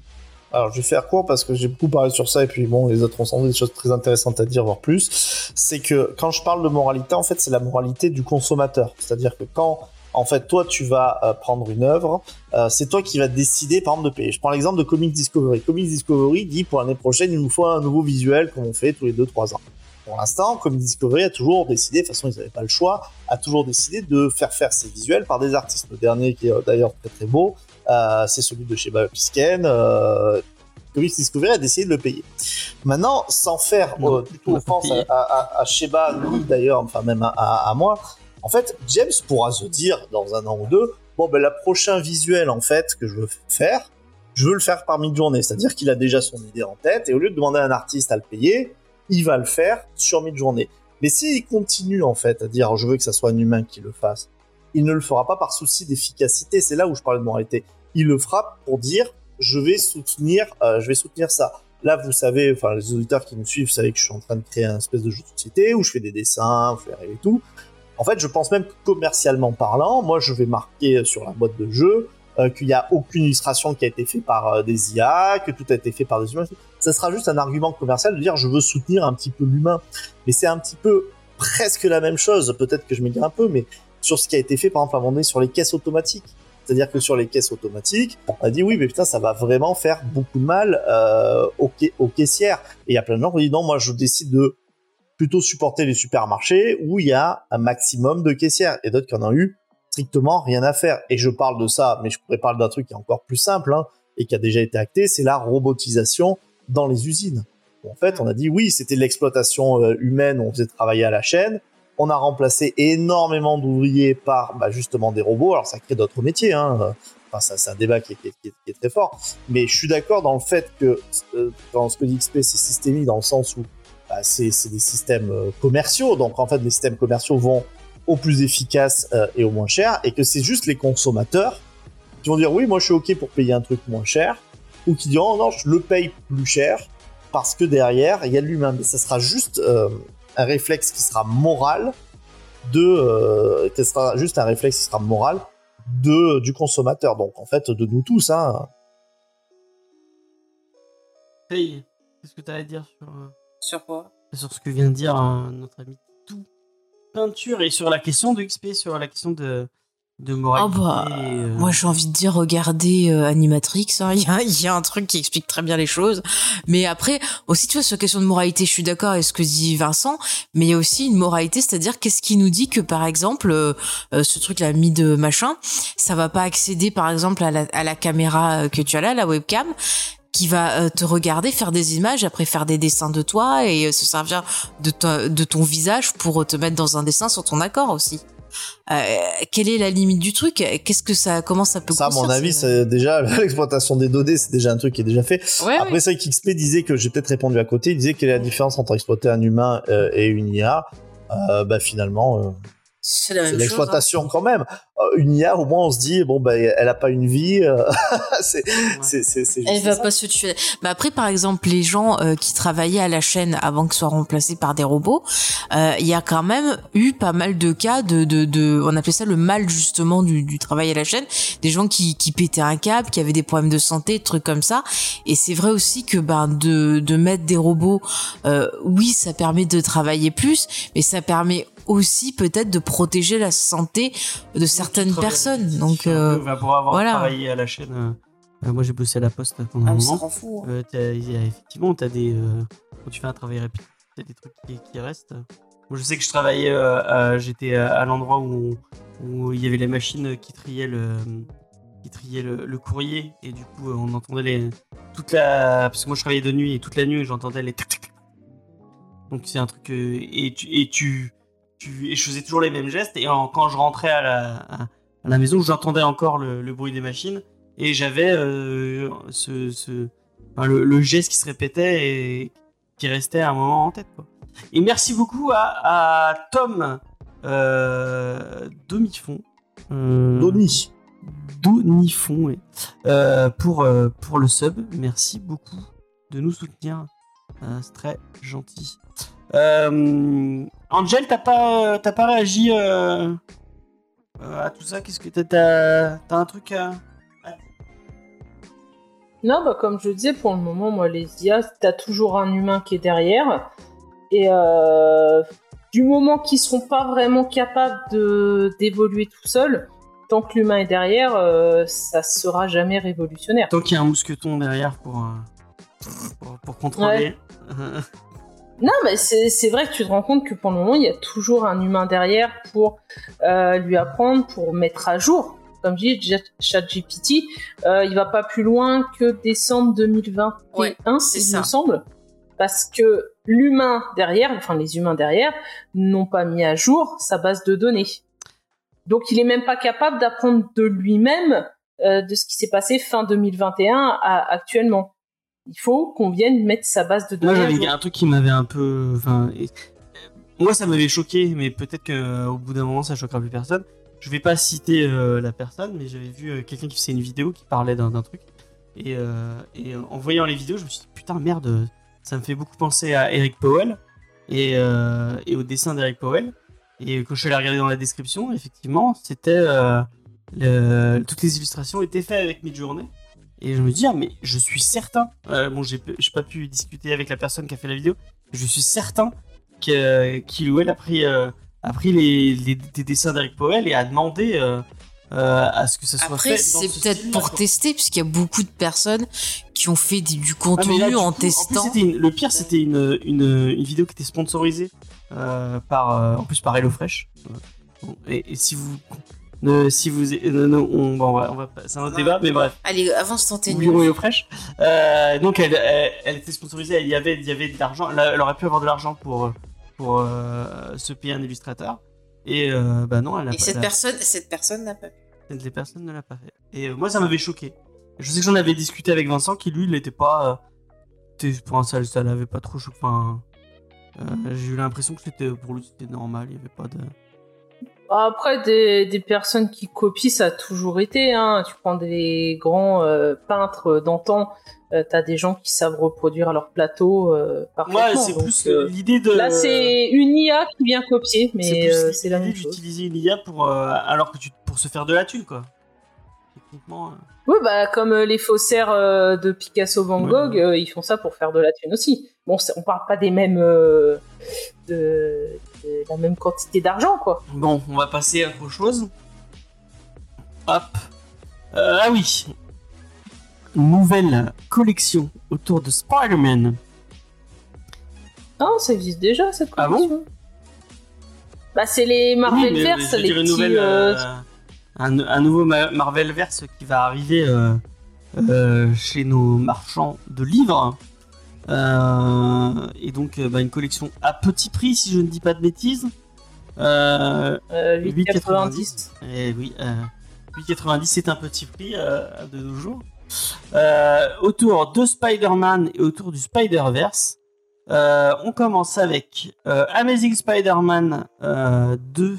Alors, je vais faire court parce que j'ai beaucoup parlé sur ça et puis bon, les autres ont sans doute des choses très intéressantes à dire, voire plus. C'est que quand je parle de moralité, en fait, c'est la moralité du consommateur. C'est-à-dire que quand, en fait, toi, tu vas euh, prendre une œuvre, euh, c'est toi qui vas décider, par exemple, de payer. Je prends l'exemple de Comics Discovery. Comics Discovery dit pour l'année prochaine, il nous faut un nouveau visuel comme on fait tous les 2-3 ans. Pour l'instant, Comics Discovery a toujours décidé, de toute façon, ils n'avaient pas le choix, a toujours décidé de faire faire ses visuels par des artistes. Le dernier, qui est euh, d'ailleurs très très beau, euh, c'est celui de chez Pisken. Euh, Comics Discovery a décidé de le payer. Maintenant, sans faire euh, du on tout offense à, à, à Sheba, ni d'ailleurs, enfin même à, moi, en fait, James pourra se dire dans un an ou deux, bon ben la prochain visuel en fait que je veux faire, je veux le faire par mid-journée, c'est-à-dire qu'il a déjà son idée en tête et au lieu de demander à un artiste à le payer, il va le faire sur mid-journée. Mais s'il continue en fait à dire je veux que ça soit un humain qui le fasse, il ne le fera pas par souci d'efficacité. C'est là où je parlais de moralité. Il le fera pour dire je vais soutenir, euh, je vais soutenir ça. Là, vous savez, enfin les auditeurs qui me suivent, vous savez que je suis en train de créer un espèce de jeu de société où je fais des dessins, je fais rêver et tout. En fait, je pense même que commercialement parlant, moi, je vais marquer sur la boîte de jeu euh, qu'il n'y a aucune illustration qui a été faite par euh, des IA, que tout a été fait par des humains. Ça sera juste un argument commercial de dire je veux soutenir un petit peu l'humain. Mais c'est un petit peu presque la même chose. Peut-être que je m'égare un peu, mais sur ce qui a été fait, par exemple, à un moment donné, sur les caisses automatiques. C'est-à-dire que sur les caisses automatiques, on a dit oui, mais putain, ça va vraiment faire beaucoup de mal euh, aux, ca- aux caissières. Et il y a plein de gens qui disent non, moi je décide de plutôt supporter les supermarchés où il y a un maximum de caissières. Et d'autres qui en ont eu strictement rien à faire. Et je parle de ça, mais je pourrais parler d'un truc qui est encore plus simple hein, et qui a déjà été acté, c'est la robotisation dans les usines. En fait, on a dit oui, c'était l'exploitation euh, humaine, on faisait travailler à la chaîne. On a remplacé énormément d'ouvriers par bah, justement des robots. Alors ça crée d'autres métiers. Hein. Enfin, ça, c'est un débat qui est, qui, est, qui est- qui est très fort. Mais je suis d'accord dans le fait que euh, dans ce que dit XP, c'est systémique dans le sens où bah, c'est des systèmes euh, commerciaux. Donc en fait, les systèmes commerciaux vont au plus efficace euh, et au moins cher, et que c'est juste les consommateurs qui vont dire oui, moi je suis ok pour payer un truc moins cher, ou qui diront oh non, je le paye plus cher parce que derrière il y a de l'humain. Mais ça sera juste euh, un réflexe qui sera moral de, euh, ça sera juste un réflexe qui sera moral de du consommateur. Donc en fait de nous tous. Hein. Hey, qu'est-ce que tu as à dire sur, euh, Sur quoi? sur ce que vient de dire notre ami Peinture et sur la question de XP, sur la question de, de moralité Oh bah, euh, Moi, j'ai envie de dire, regardez euh, Animatrix. hein, Il y, a, il y a un truc qui explique très bien les choses. Mais après, aussi, tu vois, sur la question de moralité, je suis d'accord avec ce que dit Vincent. Mais il y a aussi une moralité, c'est-à-dire qu'est-ce qui nous dit que, par exemple, euh, ce truc-là mis de machin, ça va pas accéder, par exemple, à la, à la caméra que tu as là, la webcam qui va euh, te regarder, faire des images, après faire des dessins de toi et euh, se servir de, toi- de ton visage pour te mettre dans un dessin sur ton accord aussi. Euh, quelle est la limite du truc? Qu'est-ce que ça, comment ça peut Ça, à mon avis, c'est- déjà l'exploitation des données, c'est déjà un truc qui est déjà fait. Ouais, Après, ouais. vrai qu'XP disait que j'ai peut-être répondu à côté. Il disait quelle est la différence entre exploiter un humain euh, et une IA. Euh, bah finalement, euh, c'est hein. l'exploitation quand même. Euh, une IA, au moins, on se dit bon bah elle a pas une vie. euh, c'est c'est c'est c'est Elle va ça. pas se tuer. Mais après, par exemple, les gens euh, qui travaillaient à la chaîne avant qu'ils soient remplacés par des robots, euh, il y a quand même eu pas mal de cas de, de, de on appelait ça le mal justement du, du travail à la chaîne, des gens qui, qui pétaient un câble, qui avaient des problèmes de santé, des trucs comme ça. Et c'est vrai aussi que ben de, de mettre des robots, euh, oui, ça permet de travailler plus, mais ça permet aussi peut-être de protéger la santé de certaines personnes. Donc euh, va pour avoir voilà. travaillé à la chaîne. euh, euh, moi, j'ai bossé à la poste pendant Ah, un moment. fou. hein. Euh, t'as- il y a- effectivement, des euh, quand tu fais un travail rapide, t'as des trucs qui, qui restent. Moi, je sais que je travaillais, euh, j'étais à, l'endroit où, où il y avait les machines qui triaient le qui triaient le, le courrier et du coup, on entendait les toute la parce que moi je travaillais de nuit et toute la nuit j'entendais les tic, tic, tic. donc c'est un truc et tu et tu tu et je faisais toujours les mêmes gestes et en- quand je rentrais à la à, à la maison j'entendais encore le, le bruit des machines et j'avais euh, ce, ce enfin, le, le geste qui se répétait et qui restait un moment en tête. Quoi. Et merci beaucoup à, à Tom euh, Domifon. Euh, Donny. Donifon, oui. Euh, pour, euh, pour le sub. Merci beaucoup de nous soutenir. C'est très gentil. Euh, Angel, t'as pas, t'as pas réagi euh, euh, à tout ça? Qu'est-ce que t'as, t'as, un truc à... Non, bah, comme je disais, pour le moment, moi, les IA, t'as toujours un humain qui est derrière. Et euh, du moment qu'ils seront pas vraiment capables de d'évoluer tout seuls, tant que l'humain est derrière, euh, ça sera jamais révolutionnaire. Tant qu'il y a un mousqueton derrière pour, euh, pour, pour contrôler. Non, mais c'est vrai que tu te rends compte que pour le moment, il y a toujours un humain derrière pour euh, lui apprendre, pour mettre à jour. Comme je dis, ChatGPT, euh, il va pas plus loin que décembre 2021, Ouais, c'est il ça. me semble. Parce que l'humain derrière, enfin les humains derrière, n'ont pas mis à jour sa base de données. Donc il est même pas capable d'apprendre de lui-même euh, de ce qui s'est passé fin 2021 à actuellement. Il faut qu'on vienne mettre sa base de Moi, données. à j'avais un truc qui m'avait un peu. Enfin, et- moi, ça m'avait choqué, mais peut-être qu'au bout d'un moment, ça choquera plus personne. Je vais pas citer euh, la personne, mais j'avais vu euh, quelqu'un qui faisait une vidéo qui parlait d'un truc. Et, euh, et euh, en voyant les vidéos, je me suis dit, putain, merde, ça me fait beaucoup penser à Eric Powell et, euh, et au dessin d'Eric Powell. Et quand je suis allé regarder dans la description, effectivement, c'était. euh, le- toutes les illustrations étaient faites avec Midjourney. Et je me dis, ah, mais je suis certain, euh, bon, j'ai pas pu discuter avec la personne qui a fait la vidéo, je suis certain qu'il ou elle a pris, euh, a pris les, les- des dessins d'Eric Powell et a demandé euh, euh, à ce que ça soit Après, fait. dans c'est ce peut-être pour tester, puisqu'il y a beaucoup de personnes qui ont fait du, du Ah, contenu là, en coup, testant. plus, c'était une- le pire, c'était une, une, une vidéo qui était sponsorisée par, en plus par HelloFresh. Et si vous, ne, si vous, euh, non, on, bon, on va, on va pas- c'est un autre débat, mais bref. Allez, avance dans tes Oublions news. HelloFresh. Euh, donc elle, elle, elle était sponsorisée, il y avait, il y avait de l'argent, elle, elle aurait pu avoir de l'argent pour, pour euh, se payer un illustrateur. Et euh, bah non, elle a Et pas. cette elle a- personne, cette personne n'a pas. Les personnes ne l'a pas fait. Et euh, moi, ça m'avait choqué. Je sais que j'en avais discuté avec Vincent, qui lui, il n'était pas. euh, pour un ça, ça l'avait pas trop choqué. Enfin, euh, j'ai eu l'impression que c'était pour lui, c'était normal. Il y avait pas de. Après, des, des personnes qui copient, ça a toujours été. Hein. Tu prends des grands euh, peintres d'antan, euh, t'as des gens qui savent reproduire leur plateau euh, parfaitement. Ouais, c'est Donc, plus euh, l'idée de. Là, c'est une IA qui vient copier, mais c'est euh, la l'idée même chose. d'utiliser une IA pour euh, alors que tu pour se faire de la thune quoi. Techniquement. euh, Oui, bah comme les faussaires de Picasso, Van Gogh, ouais. ils font ça pour faire de la thune aussi. Bon, on parle pas des mêmes euh, de, de la même quantité d'argent, quoi. Bon, on va passer à autre chose. Hop. Euh, ah oui. Nouvelle collection autour de Spider-Man. Ah, ça existe déjà cette Ah bon collection. Bah, c'est les Marvel Oui, mais- Verse, mais les petits. nouvelle, euh, euh, un, un nouveau Ma- Marvel Verse qui va arriver euh, chez nos marchands de livres. Euh, et donc euh, bah, une collection à petit prix si je ne dis pas de bêtises. Euh, euh, 8,90. 8,90. Eh oui, euh, 8,90 c'est un petit prix euh, de nos jours. Euh, autour de Spider-Man et autour du Spider-Verse. Euh, on commence avec euh, Amazing Spider-Man euh, 2,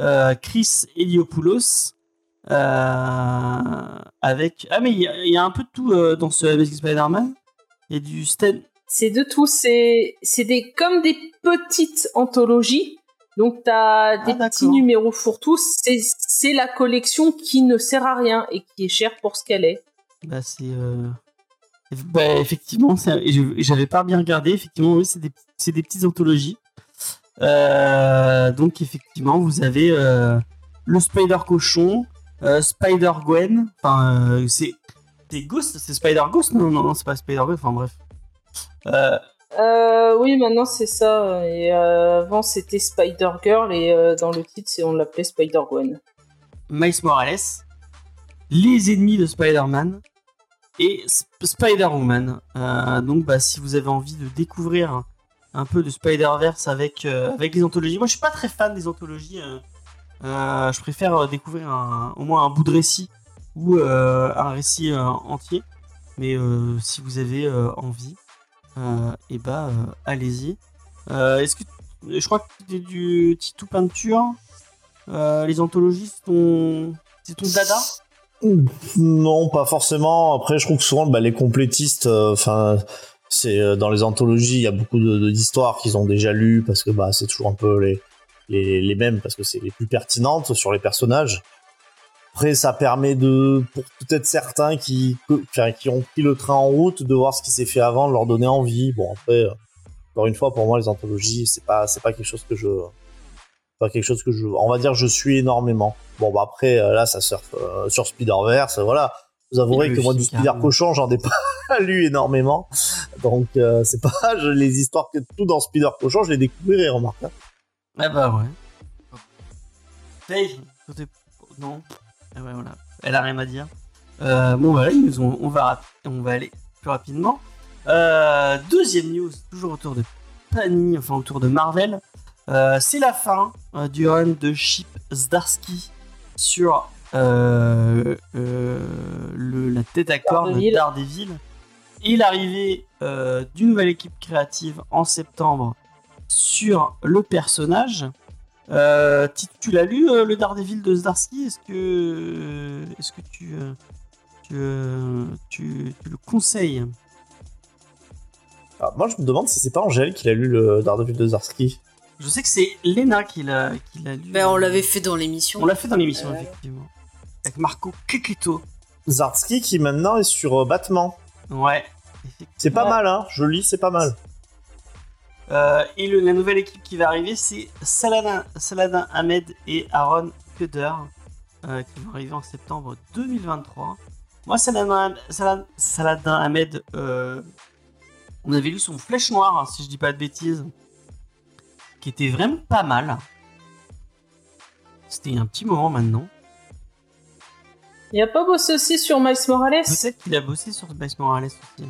euh, Chris Eliopoulos. euh, avec ah mais il y, a- il y a un peu de tout euh, dans ce Amazing Spider-Man. Il y a du Stan. C'est de tout, c'est des comme des petites anthologies. Donc t'as des Ah, d'accord. petits numéros fourre-tout. C'est c'est la collection qui ne sert à rien et qui est chère pour ce qu'elle est. Bah c'est euh, bah, effectivement j'avais pas bien regardé effectivement oui c'est des des petites anthologies. Euh, donc effectivement vous avez euh, le Spider cochon, Spider Gwen, enfin c'est c'est Ghost, c'est Spider Ghost non non, non c'est pas Spider Ghost enfin bref. Euh, Euh, oui, maintenant c'est ça. Et euh, avant c'était Spider Girl et euh, dans le titre on l'appelait Spider Gwen. Miles Morales, les ennemis de Spider-Man et Sp- Spider-Woman. Donc, bah, si vous avez envie de découvrir un peu de Spider-Verse avec, avec les anthologies, moi je suis pas très fan des anthologies. je préfère découvrir un- au moins un bout de récit euh, un récit euh, entier. Mais euh, si vous avez envie, et bah euh, allez-y. Est-ce que je crois que c'est du Titou peinture les anthologies, c'est ton, dada? Non, pas forcément. Après, je trouve que souvent, bah, les complétistes, enfin, c'est dans les anthologies, il y a beaucoup d'histoires qu'ils ont déjà lues parce que bah, c'est toujours un peu les, les, les mêmes parce que c'est les plus pertinentes sur les personnages. Après, ça permet de, pour peut-être certains qui, qui ont pris le train en route, de voir ce qui s'est fait avant, de leur donner envie. Bon, après, euh, encore une fois, pour moi, les anthologies, c'est pas, c'est pas quelque chose que je, pas quelque chose que je, on va dire, je suis énormément. Bon, bah après, euh, là, ça surfe euh, sur Spider-Verse, voilà. Vous avouerez que moi, du film, Spider carrément. Cochon, j'en ai pas lu énormément. Donc, euh, c'est pas je- les histoires que tout dans Spider Cochon, je les découvrirai, remarque. hein. Ah bah ouais. Dave, non. Ah ouais, voilà. Elle a rien à dire. Euh, bon, voilà, ils nous ont- on, va, rap- on va aller plus rapidement. Euh, deuxième news, toujours autour de Panini, enfin autour de Marvel. Euh, c'est la fin euh, du run de Chip Zdarsky sur euh, euh, le, la tête à corps de Daredevil. Et l'arrivée euh, d'une nouvelle équipe créative en septembre sur le personnage. Euh, tu, tu l'as lu euh, le Daredevil de Zdarsky? Est-ce que est-ce que tu euh, tu, euh, tu tu le conseilles? Alors, moi, je me demande si c'est pas Angèle qui a lu le Daredevil de Zarski. Je sais que c'est Lena qui l'a qui l'a lu. Ben, on l'avait fait dans l'émission. On l'a fait dans l'émission Euh, effectivement avec Marco Kekito. Zarski qui maintenant est sur euh, Batman. Ouais. C'est pas mal, hein. Je lis, c'est pas mal. Euh, et le- la nouvelle équipe qui va arriver, c'est Saladin, Saladin Ahmed et Aaron Kuder, euh, qui vont arriver en septembre 2023. Moi, Saladin, Saladin, Saladin Ahmed, euh, on avait lu son Flèche Noire, hein, si je dis pas de bêtises, qui était vraiment pas mal. C'était un petit moment maintenant. Il a pas bossé aussi sur Miles Morales? Peut-être qu'il a bossé sur Miles Morales aussi.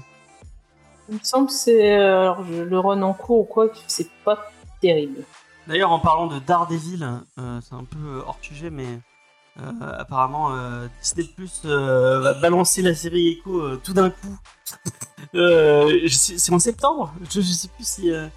Il me semble que c'est euh, le run en cours ou quoi, c'est pas terrible. D'ailleurs, en parlant de Daredevil, euh, c'est un peu hors sujet, mais euh, apparemment euh, Disney Plus euh, va balancer la série Echo euh, tout d'un coup. Euh, c'est en septembre? Je, je sais plus si euh.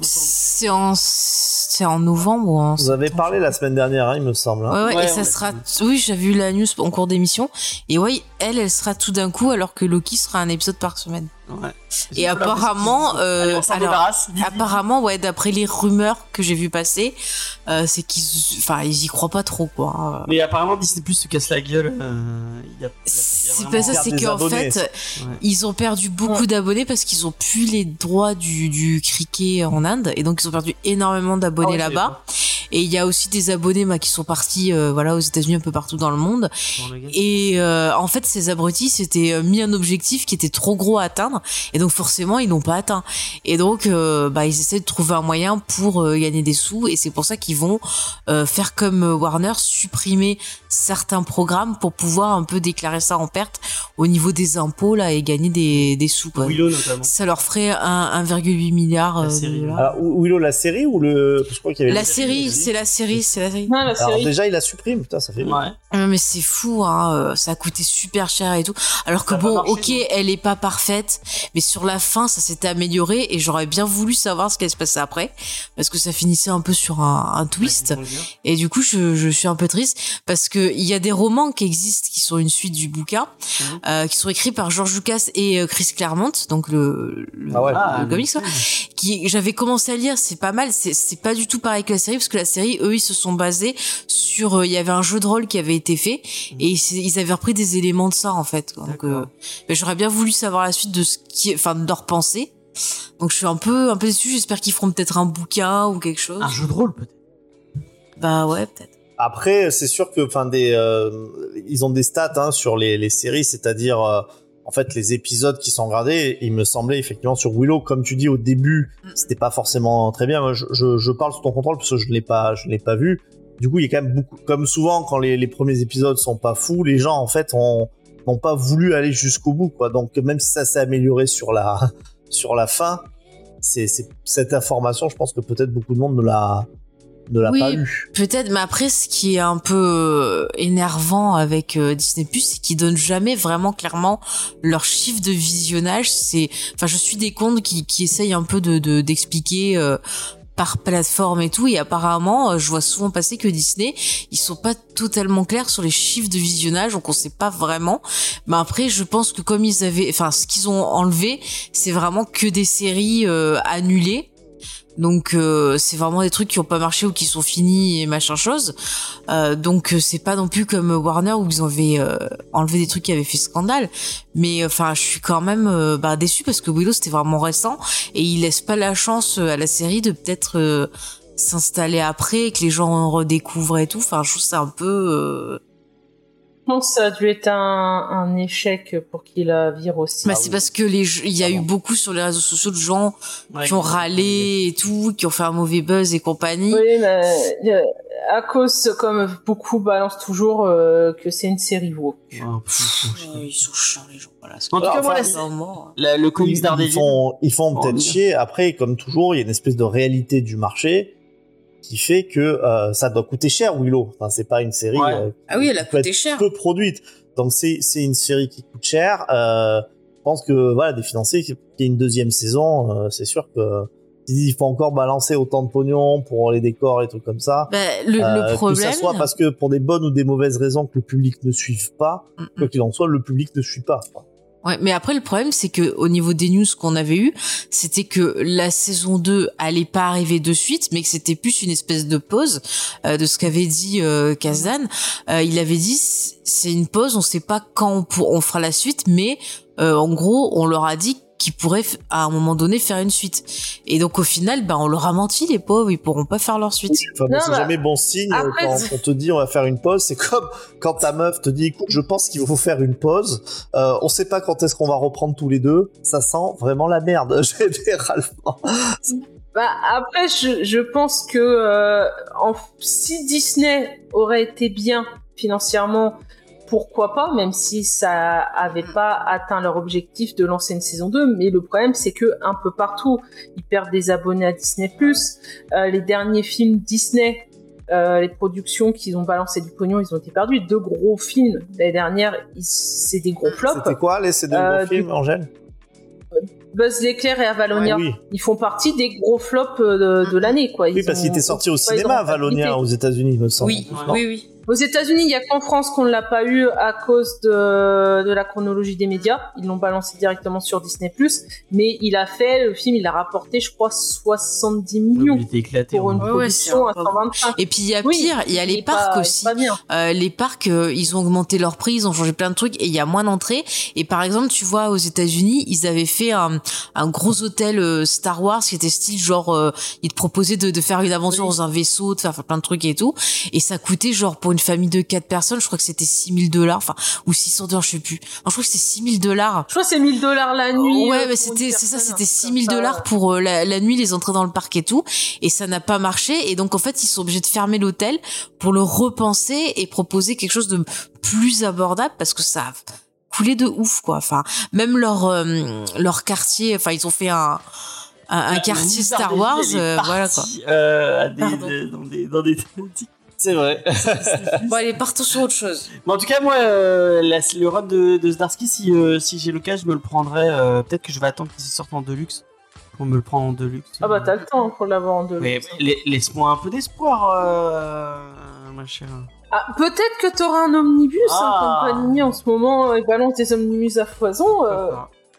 C'est en, c'est en novembre ou en Vous avez parlé la semaine dernière, hein, il me semble. hein. Ouais, ouais, Ouais, et on ça a sera. Oui, j'ai vu la news en cours d'émission. Et ouais, elle, elle sera tout d'un coup, alors que Loki sera un épisode par semaine. Ouais. Et apparemment, euh, alors, apparemment, ouais, d'après les rumeurs que j'ai vu passer, euh, c'est qu'ils, enfin, ils y croient pas trop, quoi. Mais apparemment Disney Plus se casse la gueule. euh, il y a- il y a- il y a C'est pas ça, c'est qu'en abonnés. fait, Ouais. ils ont perdu beaucoup d'abonnés parce qu'ils ont plus les droits du, du cricket en Inde et donc ils ont perdu énormément d'abonnés Ah ouais, là-bas. Et il y a aussi des abonnés bah, qui sont partis, euh, voilà, aux États-Unis un peu partout dans le monde. Dans le gars. Et euh, en fait, ces abrutis s'étaient euh, mis un objectif qui était trop gros à atteindre, et donc forcément, ils n'ont pas atteint. Et donc, euh, bah, ils essaient de trouver un moyen pour euh, gagner des sous, et c'est pour ça qu'ils vont euh, faire comme Warner, supprimer certains programmes pour pouvoir un peu déclarer ça en perte au niveau des impôts là et gagner des, des sous. Quoi. Willow notamment. Ça leur ferait un 1,8 milliard. La série. Alors, Willow, la série ou le. Je crois qu'il y avait La série, c'est la série, c'est la série. Non, la Alors déjà, il la supprime, putain, ça fait mal. Ouais. Ouais, mais c'est fou, hein. Ça a coûté super cher et tout. Alors que Ça bon, marché, ok, non elle est pas parfaite, mais sur la fin, ça s'était amélioré et j'aurais bien voulu savoir ce qui allait se passer après, parce que ça finissait un peu sur un, un twist. Et du coup, je, je suis un peu triste parce que il y a des romans qui existent, qui sont une suite du bouquin, Mhm. euh, qui sont écrits par George Lucas et euh, Chris Claremont, donc le, le, Ah ouais. Ah, le comics, quoi, qui j'avais commencé à lire, c'est pas mal, c'est pas du tout pareil que la série parce que la série, eux, ils se sont basés sur, euh, il y avait un jeu de rôle qui avait été fait et ils, ils avaient repris des éléments de ça en fait. Donc, euh, j'aurais bien voulu savoir la suite de ce qui, enfin, de leur pensée. Donc je suis un peu, un peu déçu. J'espère qu'ils feront peut-être un bouquin ou quelque chose. Un jeu de rôle peut-être. Bah ouais, peut-être. Après, c'est sûr que, enfin, des, euh, ils ont des stats hein, sur les, les séries, c'est-à-dire, euh, en fait, les épisodes qui sont regardés. Il me semblait effectivement sur Willow, comme tu dis au début, Mm. c'était pas forcément très bien. Moi, je, je, je parle sous ton contrôle parce que je l'ai pas, je l'ai pas vu. Du coup, il y a quand même beaucoup, comme souvent quand les, les premiers épisodes sont pas fous, les gens en fait ont n'ont pas voulu aller jusqu'au bout, quoi. Donc même si ça s'est amélioré sur la sur la fin, c'est cette information, je pense que peut-être beaucoup de monde ne l'a ne l'a Oui. pas eu. Peut-être, mais après, ce qui est un peu euh, énervant avec euh, Disney+, c'est qu'ils donnent jamais vraiment clairement leur chiffre de visionnage. C'est, enfin, je suis des comptes qui, qui essayent un peu de de- d'expliquer euh, par plateforme et tout. Et apparemment, euh, je vois souvent passer que Disney, ils sont pas totalement clairs sur les chiffres de visionnage, donc on sait pas vraiment. Mais après, je pense que comme ils avaient, enfin, ce qu'ils ont enlevé, c'est vraiment que des séries euh, annulées. Donc euh, c'est vraiment des trucs qui ont pas marché ou qui sont finis et machin chose. Euh, donc euh, c'est pas non plus comme Warner où ils avaient euh, enlevé des trucs qui avaient fait scandale. Mais enfin je suis quand même euh, bah, déçu parce que Willow c'était vraiment récent et il laisse pas la chance euh, à la série de peut-être euh, s'installer après, que les gens redécouvrent et tout. Enfin je trouve ça un peu euh, que ça a dû être un, un échec pour qu'il la vire aussi. bah, Ah c'est oui. parce que les il y a Ah eu bon. beaucoup sur les réseaux sociaux de gens Ouais, qui ont râlé et tout, qui ont fait un mauvais buzz et compagnie. Oui, mais euh, à cause, comme beaucoup balancent toujours, euh, que c'est une série woke. Ouais, pff, pff, Ouais, ils sont chiants les gens. Voilà. En tout cas, la- Vraiment, la- le comics ils, d'Ardeville. ils font, ils font Oh, peut-être bien. chier. Après, comme toujours, il y a une espèce de réalité du marché qui fait que euh, ça doit coûter cher Willow. Enfin, c'est pas une série Ouais. euh, Ah oui, elle a coûté cher. peu produite. Donc c'est c'est une série qui coûte cher. Euh, je pense que voilà, des financiers qui qu'il y ait une deuxième saison, euh, c'est sûr que il faut encore balancer autant de pognon pour les décors et trucs comme ça. Bah, le, Euh, le problème. Que ça soit parce que pour des bonnes ou des mauvaises raisons que le public ne suive pas, Mm, mm. quoi qu'il en soit, le public ne suit pas. quoi. Ouais, mais après le problème c'est que au niveau des news qu'on avait eu, c'était que la saison 2 allait pas arriver de suite, mais que c'était plus une espèce de pause euh, de ce qu'avait dit euh, Kazan. Euh, il avait dit c'est une pause, on sait pas quand on, on fera la suite, mais euh, en gros on leur a dit qu'ils pourraient à un moment donné faire une suite. Et donc au final, ben on leur a menti les pauvres, ils pourront pas faire leur suite. Enfin, bon, Non, c'est bah, jamais bon signe euh, après, quand on te dit on va faire une pause. C'est comme quand ta meuf te dit écoute, je pense qu'il faut faire une pause. Euh, on sait pas quand est-ce qu'on va reprendre tous les deux. Ça sent vraiment la merde généralement. Bah, après, je, je pense que euh, en- si Disney aurait été bien financièrement, pourquoi pas, même si ça avait pas atteint leur objectif de lancer une saison 2. Mais le problème, c'est que un peu partout, ils perdent des abonnés à Disney+. Euh, les derniers films Disney, euh, les productions qu'ils ont balancé du pognon, ils ont été perdus. Deux gros films l'année dernière, c'est des gros flops. C'était quoi les ces deux Euh, gros films, Angèle? Buzz l'éclair et Avalonia. Ah oui. Ils font partie des gros flops euh, de, de l'année, quoi. Oui, parce qu'il ont- était sorti au cinéma, Valonia, rentabilité. aux États-Unis, me semble. Oui, oui, oui. Aux États-Unis, il y a qu'en France qu'on ne l'a pas eu à cause de, de la chronologie des médias. Ils l'ont balancé directement sur Disney+. Mais il a fait, le film, il a rapporté, je crois, 70 millions Il était éclaté. pour une ouais. Ouais, production à un- 125. Et puis il y a Oui, pire, il y a il les parcs pas- aussi. Euh, les parcs, euh, ils ont augmenté leur prix, ils ont changé plein de trucs et il y a moins d'entrées. Et par exemple, tu vois, aux États-Unis, ils avaient fait un, un gros hôtel euh, Star Wars qui était style genre, euh, ils te proposaient de, de faire une aventure Oui. dans un vaisseau, de faire, faire plein de trucs et tout. Et ça coûtait genre pour une famille de quatre personnes, je crois que c'était 6000 dollars, enfin ou 600 dollars, je sais plus. Non, je crois que c'était 6000 dollars. Je crois que c'est 1000 dollars la nuit. Ouais, euh, mais pour c'était une c'est ça, c'était hein, 6000 comme ça. dollars pour euh, la, la nuit les entrées dans le parc et tout, et ça n'a pas marché. Et donc en fait, ils sont obligés de fermer l'hôtel pour le repenser et proposer quelque chose de plus abordable parce que ça a coulé de ouf quoi. Enfin, même leur euh, leur quartier, enfin ils ont fait un un, quartier Star Wars, euh, voilà quoi. euh, à des- dans des dans des thématiques. C'est vrai. Bon, allez, partons sur autre chose. Mais en tout cas, moi, euh, la- le run de, de Zdarsky, si, euh, si j'ai l'occasion, je me le prendrai. euh, Peut-être que je vais attendre qu'il sorte en deluxe pour me le prendre en deluxe. Ah bah t'as le temps pour l'avoir en deux. Mais la- laisse-moi un peu d'espoir, euh, ma chère. Ah, peut-être que t'auras un omnibus, Ah. hein, comme Panini en ce moment, ils balancent des omnibus à foison. euh,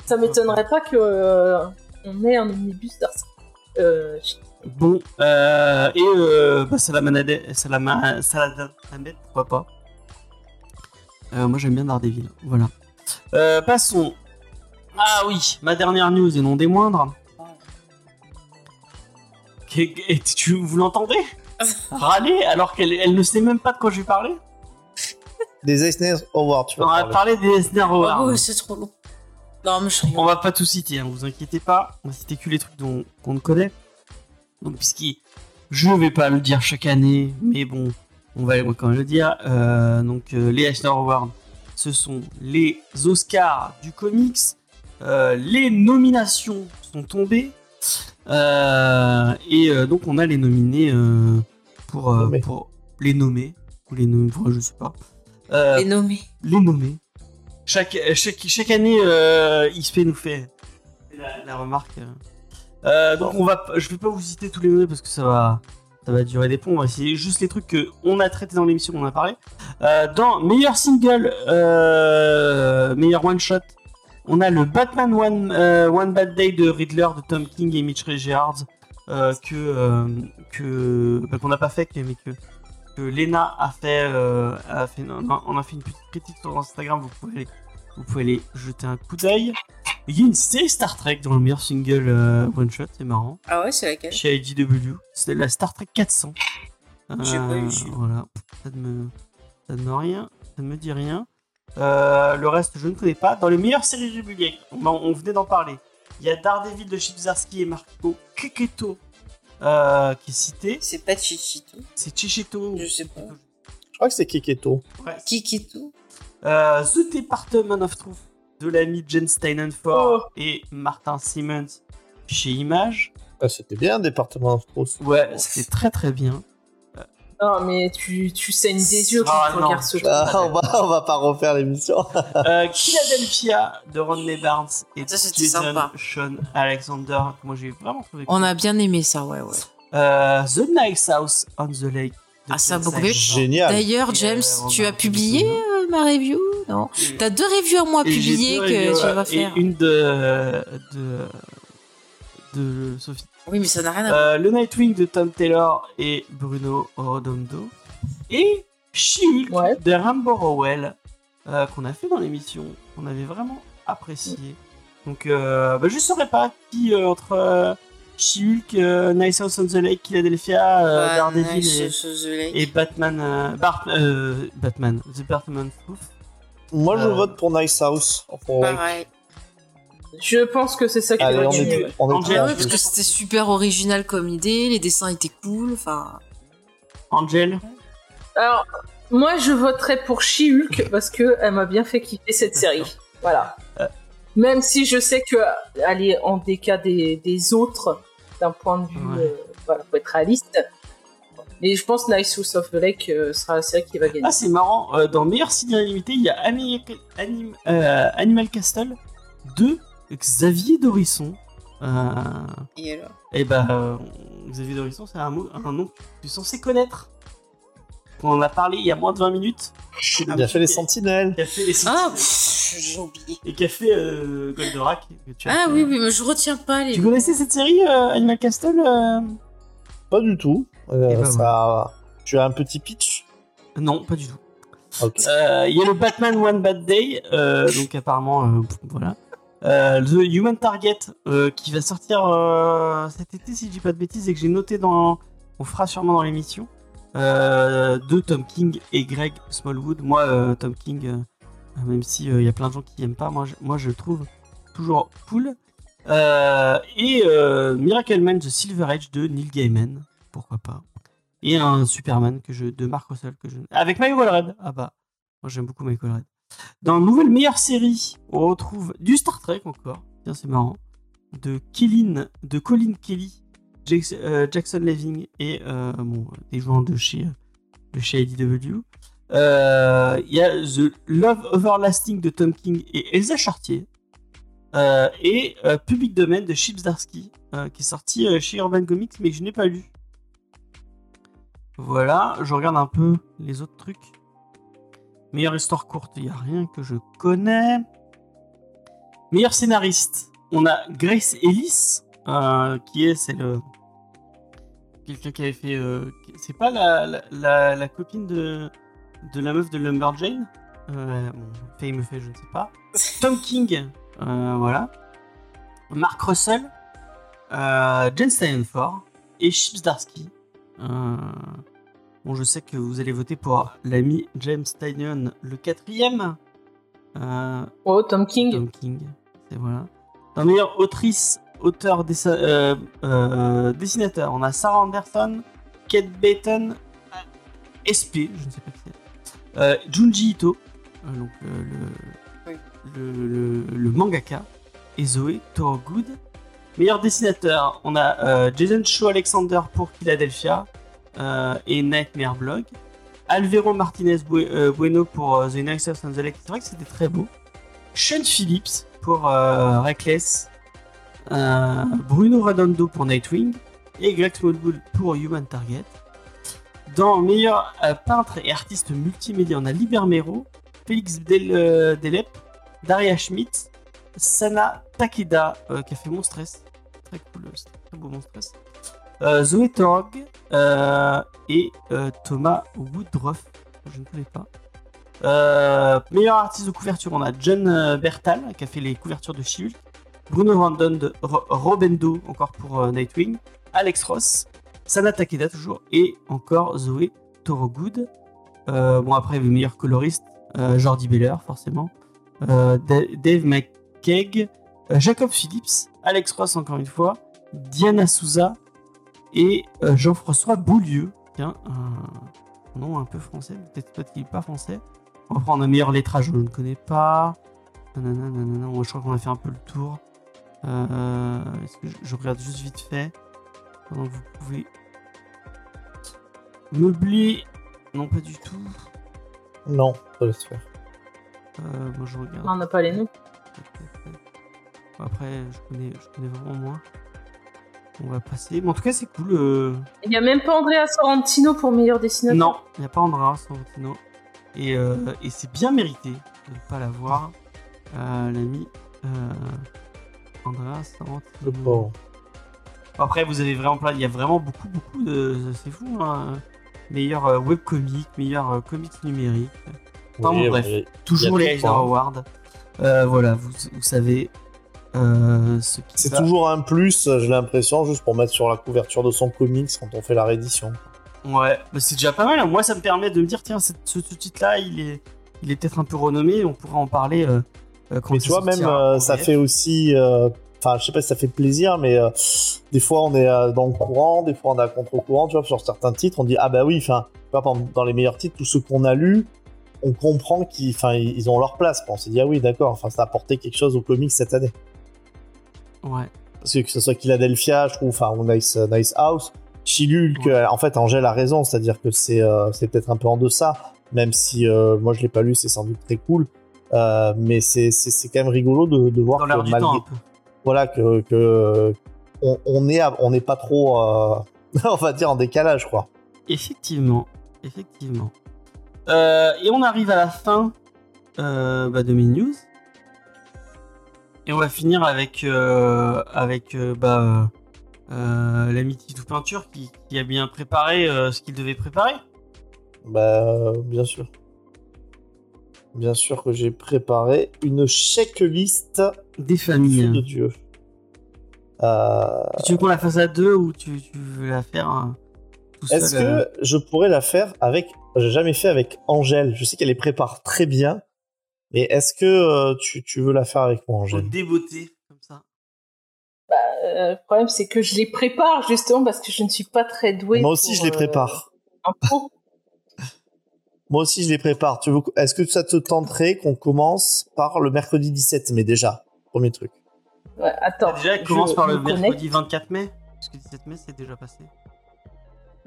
ça m'étonnerait pas que euh, on ait un omnibus d'Ars. Bon, euh, et euh, bah, Salamanade, Salama, Saladamed, pourquoi pas. Euh, moi j'aime bien Daredevil, voilà. Euh, passons. Ah oui, ma dernière news et non des moindres. Qu'est- et tu, vous l'entendez? Râler alors qu'elle elle ne sait même pas de quoi je vais parler Des Eisner Awards, tu vas On va parler. parler des Eisner Awards. Oh, c'est trop long. Non, mais je. On va pas tout citer, hein, vous inquiétez pas. On va citer que les trucs dont qu'on ne connaît. Donc, puisqu'il, je vais pas le dire chaque année, mais bon, on va quand même le dire. Euh, donc, euh, les Eisner Awards, ce sont les Oscars du comics. Euh, les nominations sont tombées. Euh, et euh, donc, on a les nominés euh, pour, euh, Nommés. pour les nommer. Ou les nommer, enfin, je sais pas. Euh, Les nommés. les nommer. Chaque, chaque, chaque année, euh, XP nous fait la, la remarque. Euh. Donc on va, je vais pas vous citer tous les nommés parce que ça va, ça va durer des ponts. On va essayer juste les trucs que on a traités dans l'émission, on en a parlé. Euh, dans meilleur single, euh, meilleur one shot, on a le Batman One, euh, One Bad Day de Riddler de Tom King et Mitch Richards que que bah, qu'on n'a pas fait, mais que que Lena a fait, a fait non, non, on a fait une petite critique sur Instagram. Vous pouvez aller, vous pouvez aller jeter un coup d'œil. Il y a une série Star Trek dans le meilleur single euh, one shot, c'est marrant. Ah ouais, c'est laquelle Chez IDW, c'est la Star Trek 400. J'ai pas eu, j'ai- Voilà, ça ne me, ça ne me rien, ça ne me dit rien. Euh, le reste, je ne connais pas. Dans les meilleures séries régulières, on, on venait d'en parler. Il y a Daredevil de Chibzarski et Marco Keketo euh, qui est cité. C'est pas Chichito. C'est Chichito. Je sais pas. Je crois que c'est Keketo. Ouais. Kikito. Euh, The Department of Truth de l'ami Jen Steinenfort Oh. et Martin Simmons chez Image. Ah, C'était bien, département of Truth. Ouais, c'était très très bien. Non, mais tu, tu saignes des yeux quand Ah, tu non. regardes ce truc. Ah, on, va, on va pas refaire l'émission. Euh, Philadelphia de Rodney Barnes et Ça, Jason sympa. Sean Alexander. Moi j'ai vraiment trouvé. On cool. a bien aimé ça, ouais, ouais. Euh, The Nice House on the Lake. Ah, ça beaucoup. Génial. D'ailleurs, Et, James, euh, tu as publié ma review Non. T'as deux reviews à moi publiées que tu vas et faire. une de de de Sophie. Oui, mais ça n'a rien à voir. Euh, le Nightwing de Tom Taylor et Bruno Rodondo. Et She-Hulk Ouais. de Rambo Rowell, euh, qu'on a fait dans l'émission, qu'on avait vraiment apprécié. Donc, euh, bah, je saurais pas qui euh, entre She-Hulk, euh, Nice House on the Lake, Philadelphia, euh, Ouais, Daredevil nice, et, Batman, euh, Bart- euh, Batman, The Batman Proof. Moi, je vote pour Nice House. Pour- Pareil. Je pense que c'est ça qui Allez, on est, ouais. on est Angel, ouais, parce que c'était super original comme idée, les dessins étaient cool, enfin. Angel. Alors, moi, je voterais pour She-Hulk parce que elle m'a bien fait kiffer cette série. Voilà. Même si je sais que elle est en déca des, des autres d'un point de vue, Ouais. euh, voilà, faut être réaliste. Mais je pense Nice House of the Lake euh, sera la série qui va gagner. Ah, c'est marrant. euh, dans Meilleur Ciné Limité, il y a Ani- Anim- euh, Animal Castle 2 Xavier Dorisson. Euh, Et alors? et bah, euh, Xavier Dorisson, c'est un, mot- un nom que tu es censé connaître. On en a parlé il y a moins de 20 minutes. Il a fait les sentinelles. Qui a fait les Ah, Sentinelles j'ai oublié. et qui a fait euh, Goldorak. que tu as Ah fait. oui, oui, mais je retiens pas les. Tu connaissais cette série euh, Animal Castle euh Pas du tout. Euh, Eh ben ça... Tu as un petit pitch? Non, pas du tout. Euh, Il y a le Batman One Bad Day, euh, donc apparemment, euh, voilà. Euh, The Human Target, euh, qui va sortir euh, cet été, si je dis pas de bêtises, et que j'ai noté dans. On fera sûrement dans l'émission. Euh, de Tom King et Greg Smallwood. Moi, euh, Tom King, euh, même si il y a plein de gens qui aiment pas, moi je, le trouve toujours cool. Euh, et euh, Miracle Man The Silver Age de Neil Gaiman, pourquoi pas. Et un Superman que je, de Mark Russell que je, avec Michael Red. Ah bah, moi j'aime beaucoup Michael Red. Dans nouvelle meilleure série, on retrouve du Star Trek encore. Tiens, c'est marrant. De Kellyn, de Colin Kelly, Jackson, euh, Leving et euh, bon, des joueurs de chez, de chez IDW. Euh, Il y a The Love Everlasting de Tom King et Elsa Chartier. Euh, et euh, Public Domain de Chips Darsky, euh, qui est sorti euh, chez Urban Comics, mais je n'ai pas lu. Voilà, je regarde un peu les autres trucs. Meilleure histoire courte, il n'y a rien que je connais. Meilleur scénariste, on a Grace Ellis, euh, qui est, c'est. Quelqu'un qui avait fait. euh, c'est pas la copine de, de la meuf de Lumberjane euh, Bon, fait, il me fait, je ne sais pas. Tom King, euh, voilà. Mark Russell, euh, Jen Steinfort et Chips Darsky. Euh, bon, je sais que vous allez voter pour l'ami James Tynion, le quatrième. Euh, Oh, Tom King. Tom King, c'est voilà. Dans meilleure autrice, auteur, euh, euh, dessinateur, on a Sarah Anderson, Kate Baton, SP, je ne sais pas qui c'est, euh, Junji Ito, euh, donc le, le, Oui. le, le- le mangaka, et Zoé Thorogood. Meilleur dessinateur, on a euh, Jason Shaw Alexander pour Philadelphia euh, et Nightmare Blog. Alvaro Martinez Bue- euh, Bueno pour euh, The Nicest and the Lake. C'est vrai que c'était très beau. Sean Phillips pour euh, Reckless. Euh, Bruno Redondo pour Nightwing. Et Greg Smallwood pour Human Target. Dans meilleur euh, peintre et artiste multimédia, on a Libermero, Félix euh, Delep, Daria Schmidt, Sana Takeda euh, qui a fait Mon Stress. Très cool, très beau Mon Stress. Zoé et Thomas Woodruff, je ne connais pas. Meilleur artiste de couverture, on a John Bertal qui a fait les couvertures de Shield, Bruno Randon de Ro- Robendo encore pour Nightwing, Alex Ross, Sana Takeda toujours et encore Zoé Thorogood. Euh, bon après le meilleur coloriste, euh, Jordi Beller forcément, euh, Da- Dave McKeag, euh, Jacob Phillips, Alex Ross encore une fois, Diana Souza et euh, Jean-François Boulieu. Tiens, un nom un peu français, peut-être peut qu'il n'est pas français. On va prendre un meilleur lettrage, je ne connais pas. Nanana, je crois qu'on a fait un peu le tour. Je, je regarde juste vite fait pendant que vous pouvez meubler Non, pas du tout. Non, ça laisse faire. Euh, moi, je regarde. On n'a pas les noms. Après, je connais, je connais vraiment moins. On va passer. Mais en tout cas, c'est cool. euh. Il n'y a même pas Andrea Sorrentino pour meilleur dessinateur. Non, il n'y a pas Andrea Sorrentino. Et, euh, et c'est bien mérité de ne pas l'avoir. Euh, L'ami euh, Andrea Le Sorrentino. pauvre. Après, vous avez vraiment plein. Il y a vraiment beaucoup, beaucoup de. C'est fou, hein. Meilleur euh, webcomic, meilleur euh, comics numérique. Enfin, bon, bref. Toujours les Eisner. Awards. Euh, voilà, vous, vous savez euh, ce qui C'est toujours un plus, j'ai l'impression, juste pour mettre sur la couverture de son comics quand on fait la réédition. Ouais, bah c'est déjà pas mal. hein. Moi, ça me permet de me dire, tiens, ce, ce titre-là, il est, il est peut-être un peu renommé. On pourra en parler euh, quand Mais tu vois, même euh, ça fait aussi. Enfin, je sais pas si ça fait plaisir, mais euh, des fois on est euh, dans le courant, des fois on est à contre-courant. Tu vois, sur certains titres, on dit ah bah oui, enfin, dans les meilleurs titres, tous ceux qu'on a lus, on comprend qu'ils, ils ont leur place. On s'est dit ah oui, d'accord. Enfin, ça a apporté quelque chose aux comics cette année. Ouais. Parce que que ce soit Philadelphia, je trouve, enfin, ou Nice, euh, nice House, Chilulk, euh, en fait, Angèle a raison, c'est-à-dire que c'est euh, c'est peut-être un peu en deçà, même si moi je l'ai pas lu, c'est sans doute très cool. Mais c'est quand même rigolo de, de voir Dans que malgré. Voilà que, que on, on est à- on n'est pas trop euh, on va dire en décalage quoi. Effectivement, effectivement. Euh, et on arrive à la fin euh, bah, de mes news. Et on va finir avec euh, avec bah, l'ami Titou Peinture qui, qui a bien préparé ce qu'il devait préparer. Bah bien sûr. Bien sûr que j'ai préparé une checklist Des familles. de Dieu. Euh, Tu veux qu'on la fasse à deux ou tu, tu veux la faire hein, tout seul Est-ce euh, que je pourrais la faire avec J'ai jamais fait avec Angèle. Je sais qu'elle les prépare très bien. Mais est-ce que euh, tu, tu veux la faire avec moi, Angèle? déboter comme ça Euh, le problème, c'est que je les prépare justement parce que je ne suis pas très douée. Moi aussi, pour, je les euh, prépare. Moi aussi, je les prépare. Tu veux... Est-ce que ça te tenterait qu'on commence par le mercredi 17 mai déjà? Premier truc. Ouais, attends. Déjà, elle je commence par le mercredi 24 mai. Parce que 17 mai, c'est déjà passé.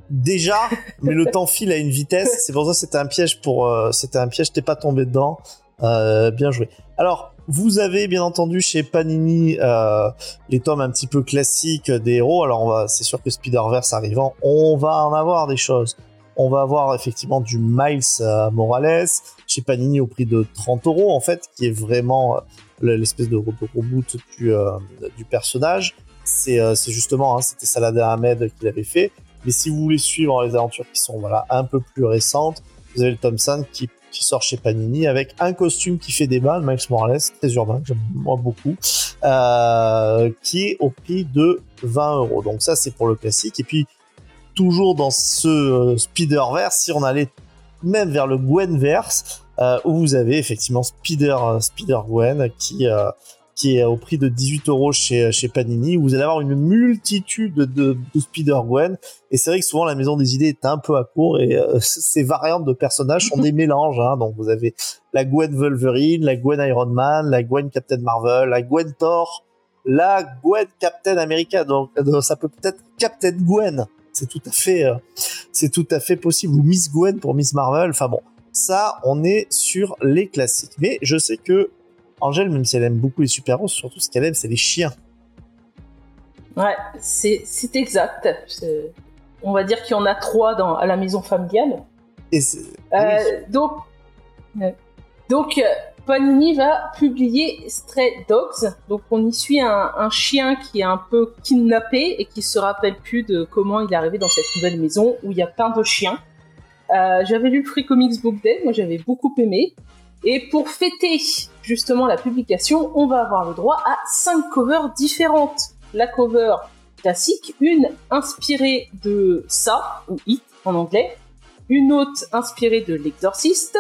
Déjà, mais le temps file à une vitesse. C'est pour ça que c'était un piège pour. euh, c'était un piège. T'es pas tombé dedans. Euh, bien joué. Alors, vous avez bien entendu chez Panini euh, les tomes un petit peu classiques des héros. Alors, on va, c'est sûr que Spider-Verse arrivant, on va en avoir des choses. On va avoir effectivement du Miles euh, Morales chez Panini au prix de 30 euros en fait, qui est vraiment euh, l'espèce de, reboot du, euh, du personnage. C'est justement, hein, c'était Saladin Ahmed qui l'avait fait. Mais si vous voulez suivre les aventures qui sont voilà un peu plus récentes, vous avez le Thompson qui, qui sort chez Panini avec un costume qui fait débat, Miles Morales, très urbain, que j'aime beaucoup, qui est au prix de 20 euros. Donc ça c'est pour le classique. Et puis toujours dans ce euh, Spider-Verse, si on allait même vers le Gwenverse, euh, où vous avez effectivement Spider, euh, Spider Gwen qui euh, qui est au prix de 18 euros chez, chez Panini, où vous allez avoir une multitude de, de, de Spider-Gwen. Et c'est vrai que souvent la maison des idées est un peu à court et ces variantes de personnages sont des mélanges. Hein. Donc vous avez la Gwen Wolverine, la Gwen Iron Man, la Gwen Captain Marvel, la Gwen Thor, la Gwen Captain America. Donc ça peut peut-être Captain Gwen. C'est tout à fait, euh, c'est tout à fait possible. Ou Miss Gwen pour Miss Marvel. Enfin bon, ça on est sur les classiques. Mais je sais que Angèle, même si elle aime beaucoup les super-héros, surtout ce qu'elle aime, c'est les chiens. Ouais, c'est c'est exact. C'est- On va dire qu'il y en a trois dans, à la maison familiale. Et c'est- Euh, oui. donc, donc euh, Panini va publier Stray Dogs. Donc, on y suit un, chien qui est un peu kidnappé et qui se rappelle plus de comment il est arrivé dans cette nouvelle maison où il y a plein de chiens. Euh, j'avais lu Free Comics Book Day, moi j'avais beaucoup aimé. Et pour fêter justement la publication, on va avoir le droit à cinq covers différentes. La cover classique, une inspirée de ça, ou It en anglais, une autre inspirée de L'Exorciste,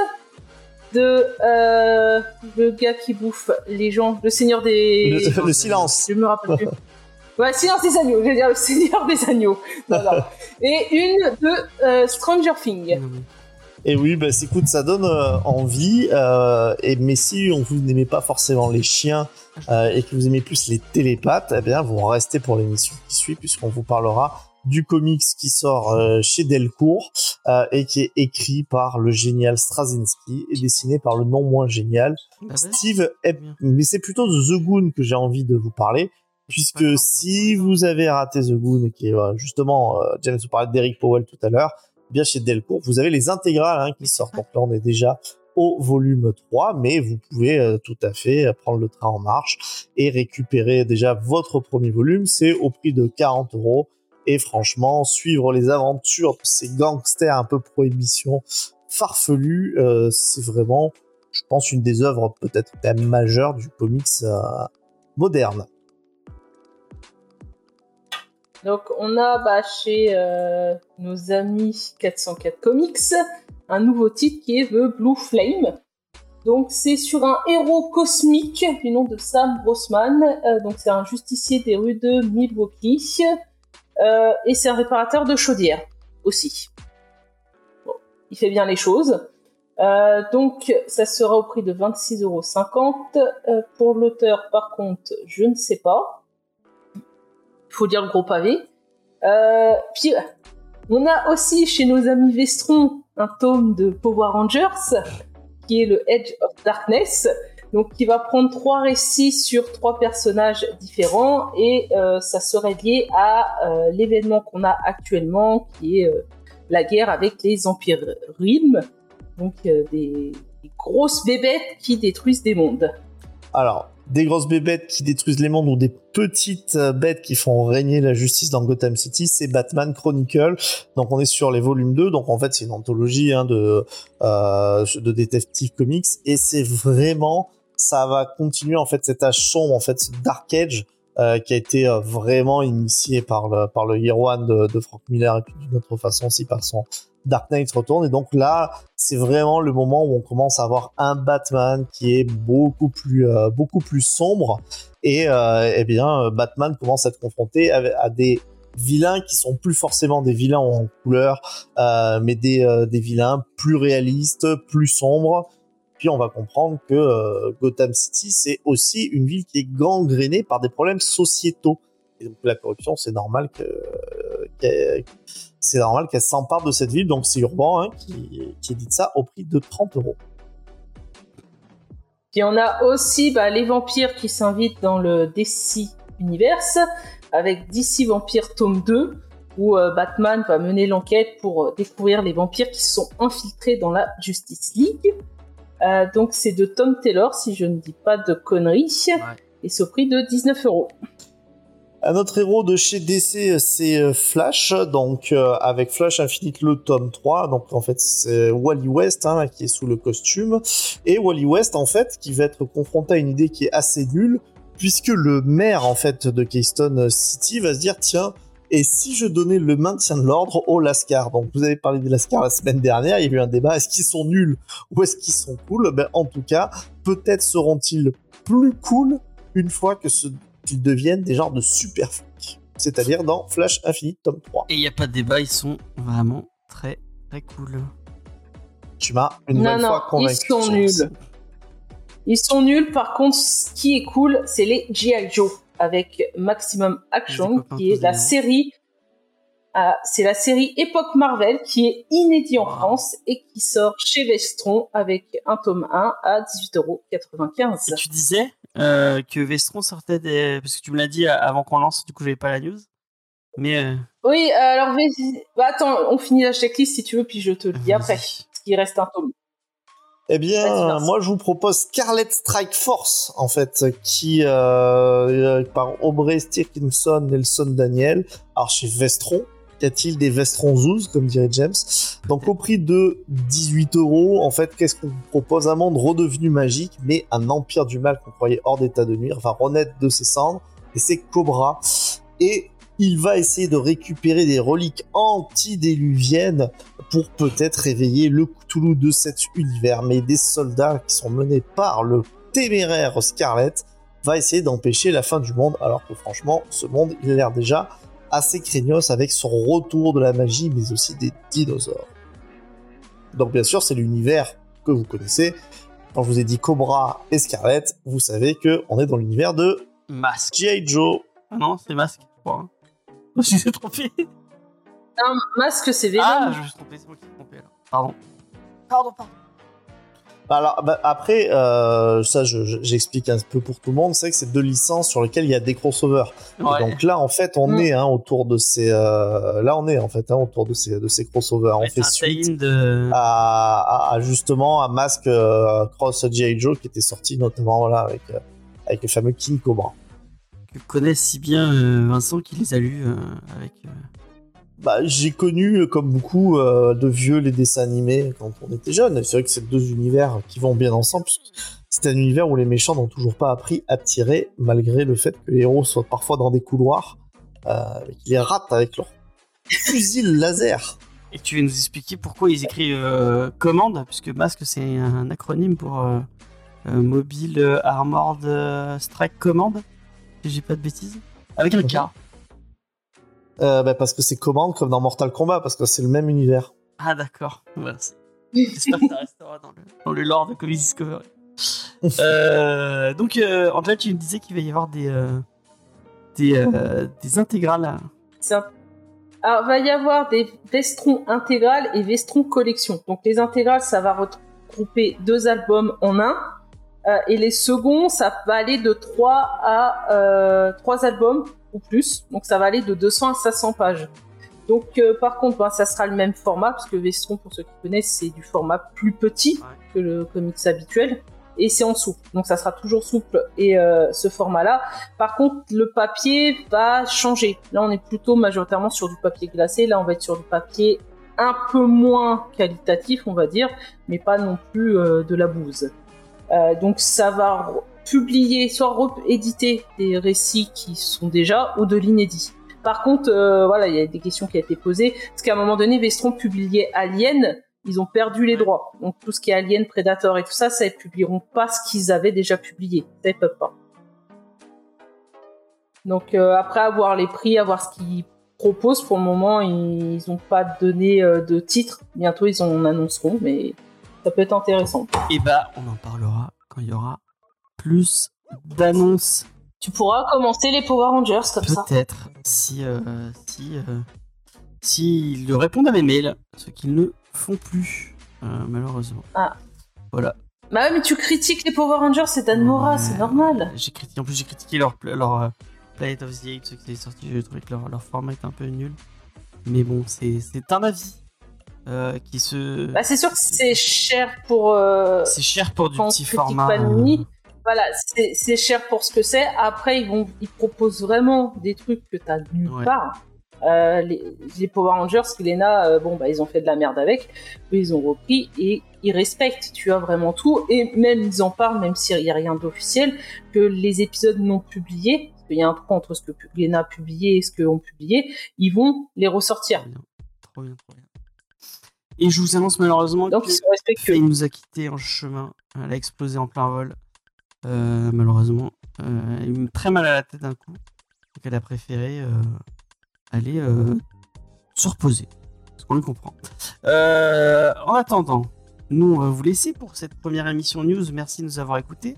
de euh, le gars qui bouffe les gens, le Seigneur des... le, le silence. Je me rappelle plus. Ouais, Silence des agneaux, je veux dire le Seigneur des agneaux. Voilà. Et une de euh, Stranger Things. Et oui, bah, c'est- écoute, ça donne euh, envie. euh, et mais si on vous n'aimez pas forcément les chiens euh, et que vous aimez plus les télépathes, eh bien, vous restez pour l'émission qui suit puisqu'on vous parlera du comics qui sort euh, chez Delcourt euh, et qui est écrit par le génial Straczynski et dessiné par le non moins génial Bah, vas-y. Steve. Ep- bien. Mais c'est plutôt de The Goon que j'ai envie de vous parler. Puisque si vous avez raté The Goon, qui est euh, justement, euh, James vous parlait d'Eric Powell tout à l'heure, bien chez Delcourt, vous avez les intégrales hein, qui sortent. Donc là, on est déjà au volume 3, mais vous pouvez euh, tout à fait euh, prendre le train en marche et récupérer déjà votre premier volume. C'est au prix de 40 euros. Et franchement, suivre les aventures de ces gangsters un peu prohibition farfelus, euh, c'est vraiment, je pense, une des œuvres peut-être même majeures du comics euh, moderne. Donc on a bah, chez euh, nos amis 404 Comics un nouveau titre qui est The Blue Flame. Donc c'est sur un héros cosmique du nom de Sam Grossman. Donc c'est un justicier des rues de Milwaukee Euh, et c'est un réparateur de chaudière aussi. Il fait bien les choses. Euh, donc ça sera au prix de 26,50€. Euh, pour l'auteur par contre je ne sais pas faut dire le gros pavé. Puis, on a aussi chez nos amis Vestron un tome de Power Rangers qui est le Edge of Darkness, donc qui va prendre trois récits sur trois personnages différents et euh, ça serait lié à euh, l'événement qu'on a actuellement, qui est euh, la guerre avec les empires Rim, donc des, grosses bébêtes qui détruisent des mondes. Alors, des grosses bébêtes qui détruisent les mondes ou des petites bêtes qui font régner la justice dans Gotham City, c'est Batman Chronicle. Donc on est sur les volumes 2, donc en fait c'est une anthologie hein, de, de Comics, et c'est vraiment, ça va continuer en fait cet âge sombre, en fait ce Dark Age, euh, qui a été euh, vraiment initié par le, par le Year One de, de Frank Miller, et puis d'une autre façon aussi par son Dark Knight retourne, et donc là c'est vraiment le moment où on commence à avoir un Batman qui est beaucoup plus euh, beaucoup plus sombre. Et eh bien Batman commence à être confronté à, des vilains qui sont plus forcément des vilains en couleur mais des, des vilains plus réalistes plus sombres on va comprendre que euh, Gotham City c'est aussi une ville qui est gangrénée par des problèmes sociétaux la corruption c'est normal que qu'elle- c'est normal qu'elle s'empare de cette ville, donc c'est Urban hein, qui, qui édite ça au prix de 30 euros. Puis on a aussi bah, les vampires qui s'invitent dans le DC Universe avec DC Vampire tome 2 où euh, Batman va mener l'enquête pour euh, découvrir les vampires qui sont infiltrés dans la Justice League. Euh, donc c'est de Tom Taylor si je ne dis pas de conneries et c'est au prix de 19 euros. Un autre héros de chez DC, c'est euh, Flash, donc euh, avec Flash Infinite le tome 3, donc en fait c'est Wally West hein, qui est sous le costume, et Wally West en fait qui va être confronté à une idée qui est assez nulle, puisque le maire en fait de Keystone City va se dire tiens, et si je donnais le maintien de l'ordre aux Lascar Donc vous avez parlé des Lascar la semaine dernière, il y a eu un débat, est-ce qu'ils sont nuls ou est-ce qu'ils sont cool? Ben en tout cas, peut-être seront-ils plus cool une fois que ce qu'ils deviennent des genres de super flics. C'est-à-dire dans Flash Infinite tome 3. Et il n'y a pas de débat, ils sont vraiment très très cool. Tu m'as une Non, nouvelle non, fois convaincu. ils sont nuls. Ils sont nuls, par contre, ce qui est cool, c'est les G.I. Joe avec Maximum Action, qui est la série. euh, c'est la série époque Marvel qui est inédit en Wow. France et qui sort chez Vestron avec un tome 1 à 18,95€. Et tu disais euh, que Vestron sortait des. Parce que tu me l'as dit avant qu'on lance, du coup, j'avais pas la news. Mais. euh, Oui, alors. Bah, attends, on finit la checklist si tu veux, puis je te le dis après. Parce qu'il reste un tome. Eh bien, moi, je vous propose Scarlet Strike Force, en fait, qui, euh, par Aubrey Stickinson, Nelson Daniel. Alors, chez Vestron, y a-t-il des Vestron Zoos, comme dirait James? Donc, au prix de 18 euros, en fait, qu'est-ce qu'on vous propose? Un monde redevenu magique, mais un empire du mal qu'on croyait hors d'état de nuire, va renaître de ses cendres, et c'est Cobra. Et il va essayer de récupérer des reliques antidiluviennes pour peut-être réveiller le Cthulhu de cet univers. Mais des soldats qui sont menés par le téméraire Scarlet va essayer d'empêcher la fin du monde, alors que franchement, ce monde, il a l'air déjà assez craignos avec son retour de la magie, mais aussi des dinosaures. Donc bien sûr, c'est l'univers que vous connaissez. Quand je vous ai dit Cobra et Scarlet, vous savez que on est dans l'univers de Masque. G.I. Joe. Ah non, c'est masque, je crois. Je me suis trompé. Un masque, c'est Venom. Ah, je me suis trompé, c'est moi qui me suis trompé. Pardon. Pardon, pardon. Alors bah, après, euh, ça je- je- j'explique un peu pour tout le monde, c'est vrai que c'est deux licences sur lesquelles il y a des crossovers. Et Ouais. Donc là en fait on Mm. est hein, autour de ces, euh, là on est en fait hein, autour de ces de ces crossovers. Ouais, on fait suite tie-in de. à, à- à, justement à Mask euh, Cross G.I. Joe qui était sorti notamment voilà avec euh, avec le fameux King Cobra. Que connaît si bien euh, Vincent qui les a lus euh, avec. euh, Bah, j'ai connu, comme beaucoup de vieux, les dessins animés quand on était jeune. C'est vrai que c'est deux univers qui vont bien ensemble. C'est un univers où les méchants n'ont toujours pas appris à tirer, malgré le fait que les héros soient parfois dans des couloirs et qu'ils les ratent avec leur fusil laser. Et tu veux nous expliquer pourquoi ils écrivent euh, commande, puisque masque c'est un acronyme pour euh, euh, Mobile Armored Strike Command, si j'ai pas de bêtises. Avec un K. Euh, bah, parce que c'est commande comme dans Mortal Kombat, parce que c'est le même univers. Ah d'accord, merci. J'espère que ça restera dans le, dans le lore de Comics Discovery. Euh, donc euh, Angel, tu me disais qu'il va y avoir des, euh, des, euh, des intégrales. C'est un- Alors, va y avoir des Vestron intégrales et Vestron collection. Donc, les intégrales, ça va ret- grouper deux albums en un. Euh, et les seconds, ça va aller de 3 à euh, 3 albums ou plus. Donc ça va aller de 200 à 500 pages. Donc euh, par contre, ben, ça sera le même format, parce que Vestron, pour ceux qui connaissent, c'est du format plus petit que le comics habituel. Et c'est en souple. Donc ça sera toujours souple et euh, ce format-là. Par contre, le papier va changer. Là, on est plutôt majoritairement sur du papier glacé. Là, on va être sur du papier un peu moins qualitatif, on va dire, mais pas non plus euh, de la bouse. Euh, donc ça va publier, soit rééditer des récits qui sont déjà ou de l'inédit. Par contre, euh, voilà, il y a des questions qui ont été posées, parce qu'à un moment donné, Vestron publiait Alien, ils ont perdu les droits. Donc tout ce qui est Alien, Predator et tout ça, ça ils publieront pas ce qu'ils avaient déjà publié. Ça ils peuvent pas. Donc euh, après avoir les prix, avoir ce qu'ils proposent, pour le moment, ils n'ont pas donné de titre. Bientôt, ils en annonceront, mais ça peut être intéressant. Et bah, on en parlera quand il y aura plus d'annonces. Tu pourras commencer les Power Rangers comme ça. Peut-être si euh, si euh, s'ils répondent à mes mails, ce qu'ils ne font plus euh, malheureusement. Ah. Voilà. Bah ouais, mais tu critiques les Power Rangers, c'est Dan Mora, Ouais. c'est normal. J'ai critiqué en plus j'ai critiqué leur leur euh, Planet of the Apes ce qui est sorti. J'ai trouvé que leur, leur format était un peu nul. Mais bon, c'est un avis euh, qui se Bah c'est sûr que c'est cher pour euh, c'est cher pour du petit format. Panini. euh, Voilà, c'est cher pour ce que c'est. Après, ils vont, ils proposent vraiment des trucs que t'as nulle Ouais. part. Euh, les, les Power Rangers, Lena, euh, bon bah ils ont fait de la merde avec, eux ils ont repris et ils respectent, tu as vraiment tout et même ils en parlent, même s'il y a rien d'officiel, que les épisodes non publiés, parce qu'il y a un trou entre ce que Lena a publié et ce qu'on publié, ils vont les ressortir. Trop bien, trop bien. Et je vous annonce malheureusement Donc que. Faye nous a quitté en chemin. Elle a explosé en plein vol. Euh, malheureusement, euh, elle a eu très mal à la tête d'un coup. Donc elle a préféré euh, aller euh, se reposer. Ce qu'on lui comprend. En attendant, nous on va vous laisser pour cette première émission news. Merci de nous avoir écoutés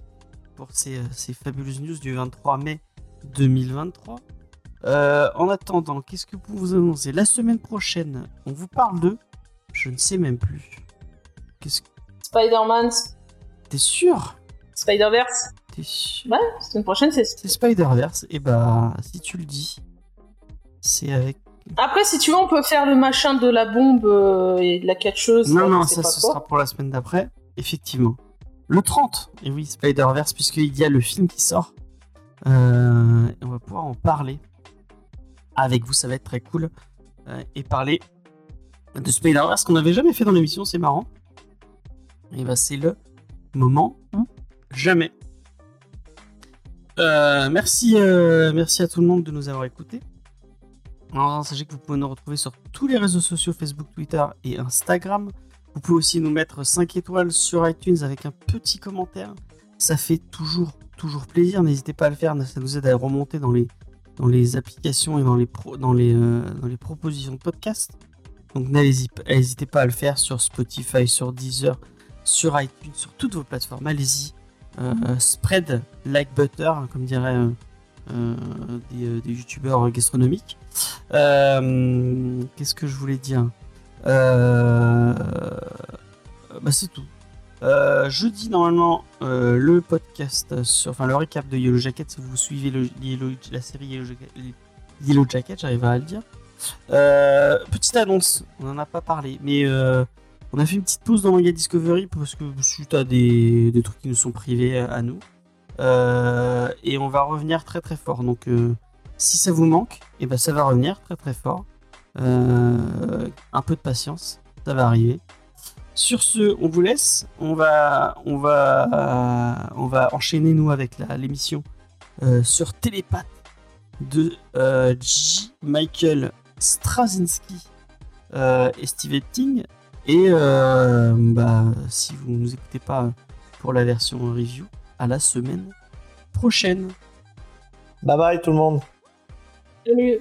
pour ces, ces fabuleuses news du 23 mai 2023. Euh, en attendant, qu'est-ce que pour vous annoncer La semaine prochaine, on vous parle de. Je ne sais même plus. Qu'est-ce que. Spider-Man, T'es sûr? Spider-Verse. T'es sûr? Ouais, la semaine prochaine c'est C'est Spider-Verse. Et bah, si tu le dis, c'est avec. Après, si tu veux, on peut faire le machin de la bombe euh, et de la catcheuse. Non, là, non, ça ce quoi. sera pour la semaine d'après. Effectivement. Le 30. Et oui, Spider-Verse, puisqu'il y a le film qui sort. Euh, on va pouvoir en parler avec vous, ça va être très cool. Euh, et parler de Spider-Verse qu'on n'avait jamais fait dans l'émission, c'est marrant. Et bah, c'est le moment ou jamais. Euh, merci, euh, merci à tout le monde de nous avoir écoutés. Alors, sachez que vous pouvez nous retrouver sur tous les réseaux sociaux Facebook, Twitter et Instagram. Vous pouvez aussi nous mettre 5 étoiles sur iTunes avec un petit commentaire. Ça fait toujours, toujours plaisir. N'hésitez pas à le faire. Ça nous aide à remonter dans les, applications et euh, dans les propositions de podcast. Donc n'hésitez pas à le faire sur Spotify, sur Deezer, sur iTunes, sur toutes vos plateformes. Allez-y. Euh, euh, spread like butter, hein, comme diraient euh, des, youtubeurs gastronomiques. Qu'est-ce que je voulais dire? Bah, C'est tout. Jeudi, normalement, le podcast, sur, enfin le récap de Yellow Jacket, si vous suivez la série Yellow Jacket, Yellow Jacket j'arrive à le dire. Euh, petite annonce, on n'en a pas parlé, mais euh, on a fait une petite pause dans Manga Discovery parce que suite à des, des trucs qui nous sont privés à, nous. Euh, et on va revenir très très fort. Donc si ça vous manque, et ben ça va revenir très très fort. Un peu de patience, ça va arriver. Sur ce, on vous laisse. On va, on va, on va enchaîner nous avec l'émission sur Télépathe de J. Michael Straczynski euh, et Steve Epting. Et euh, bah, si vous ne nous écoutez pas pour la version review, à la semaine prochaine. Bye bye tout le monde. Salut.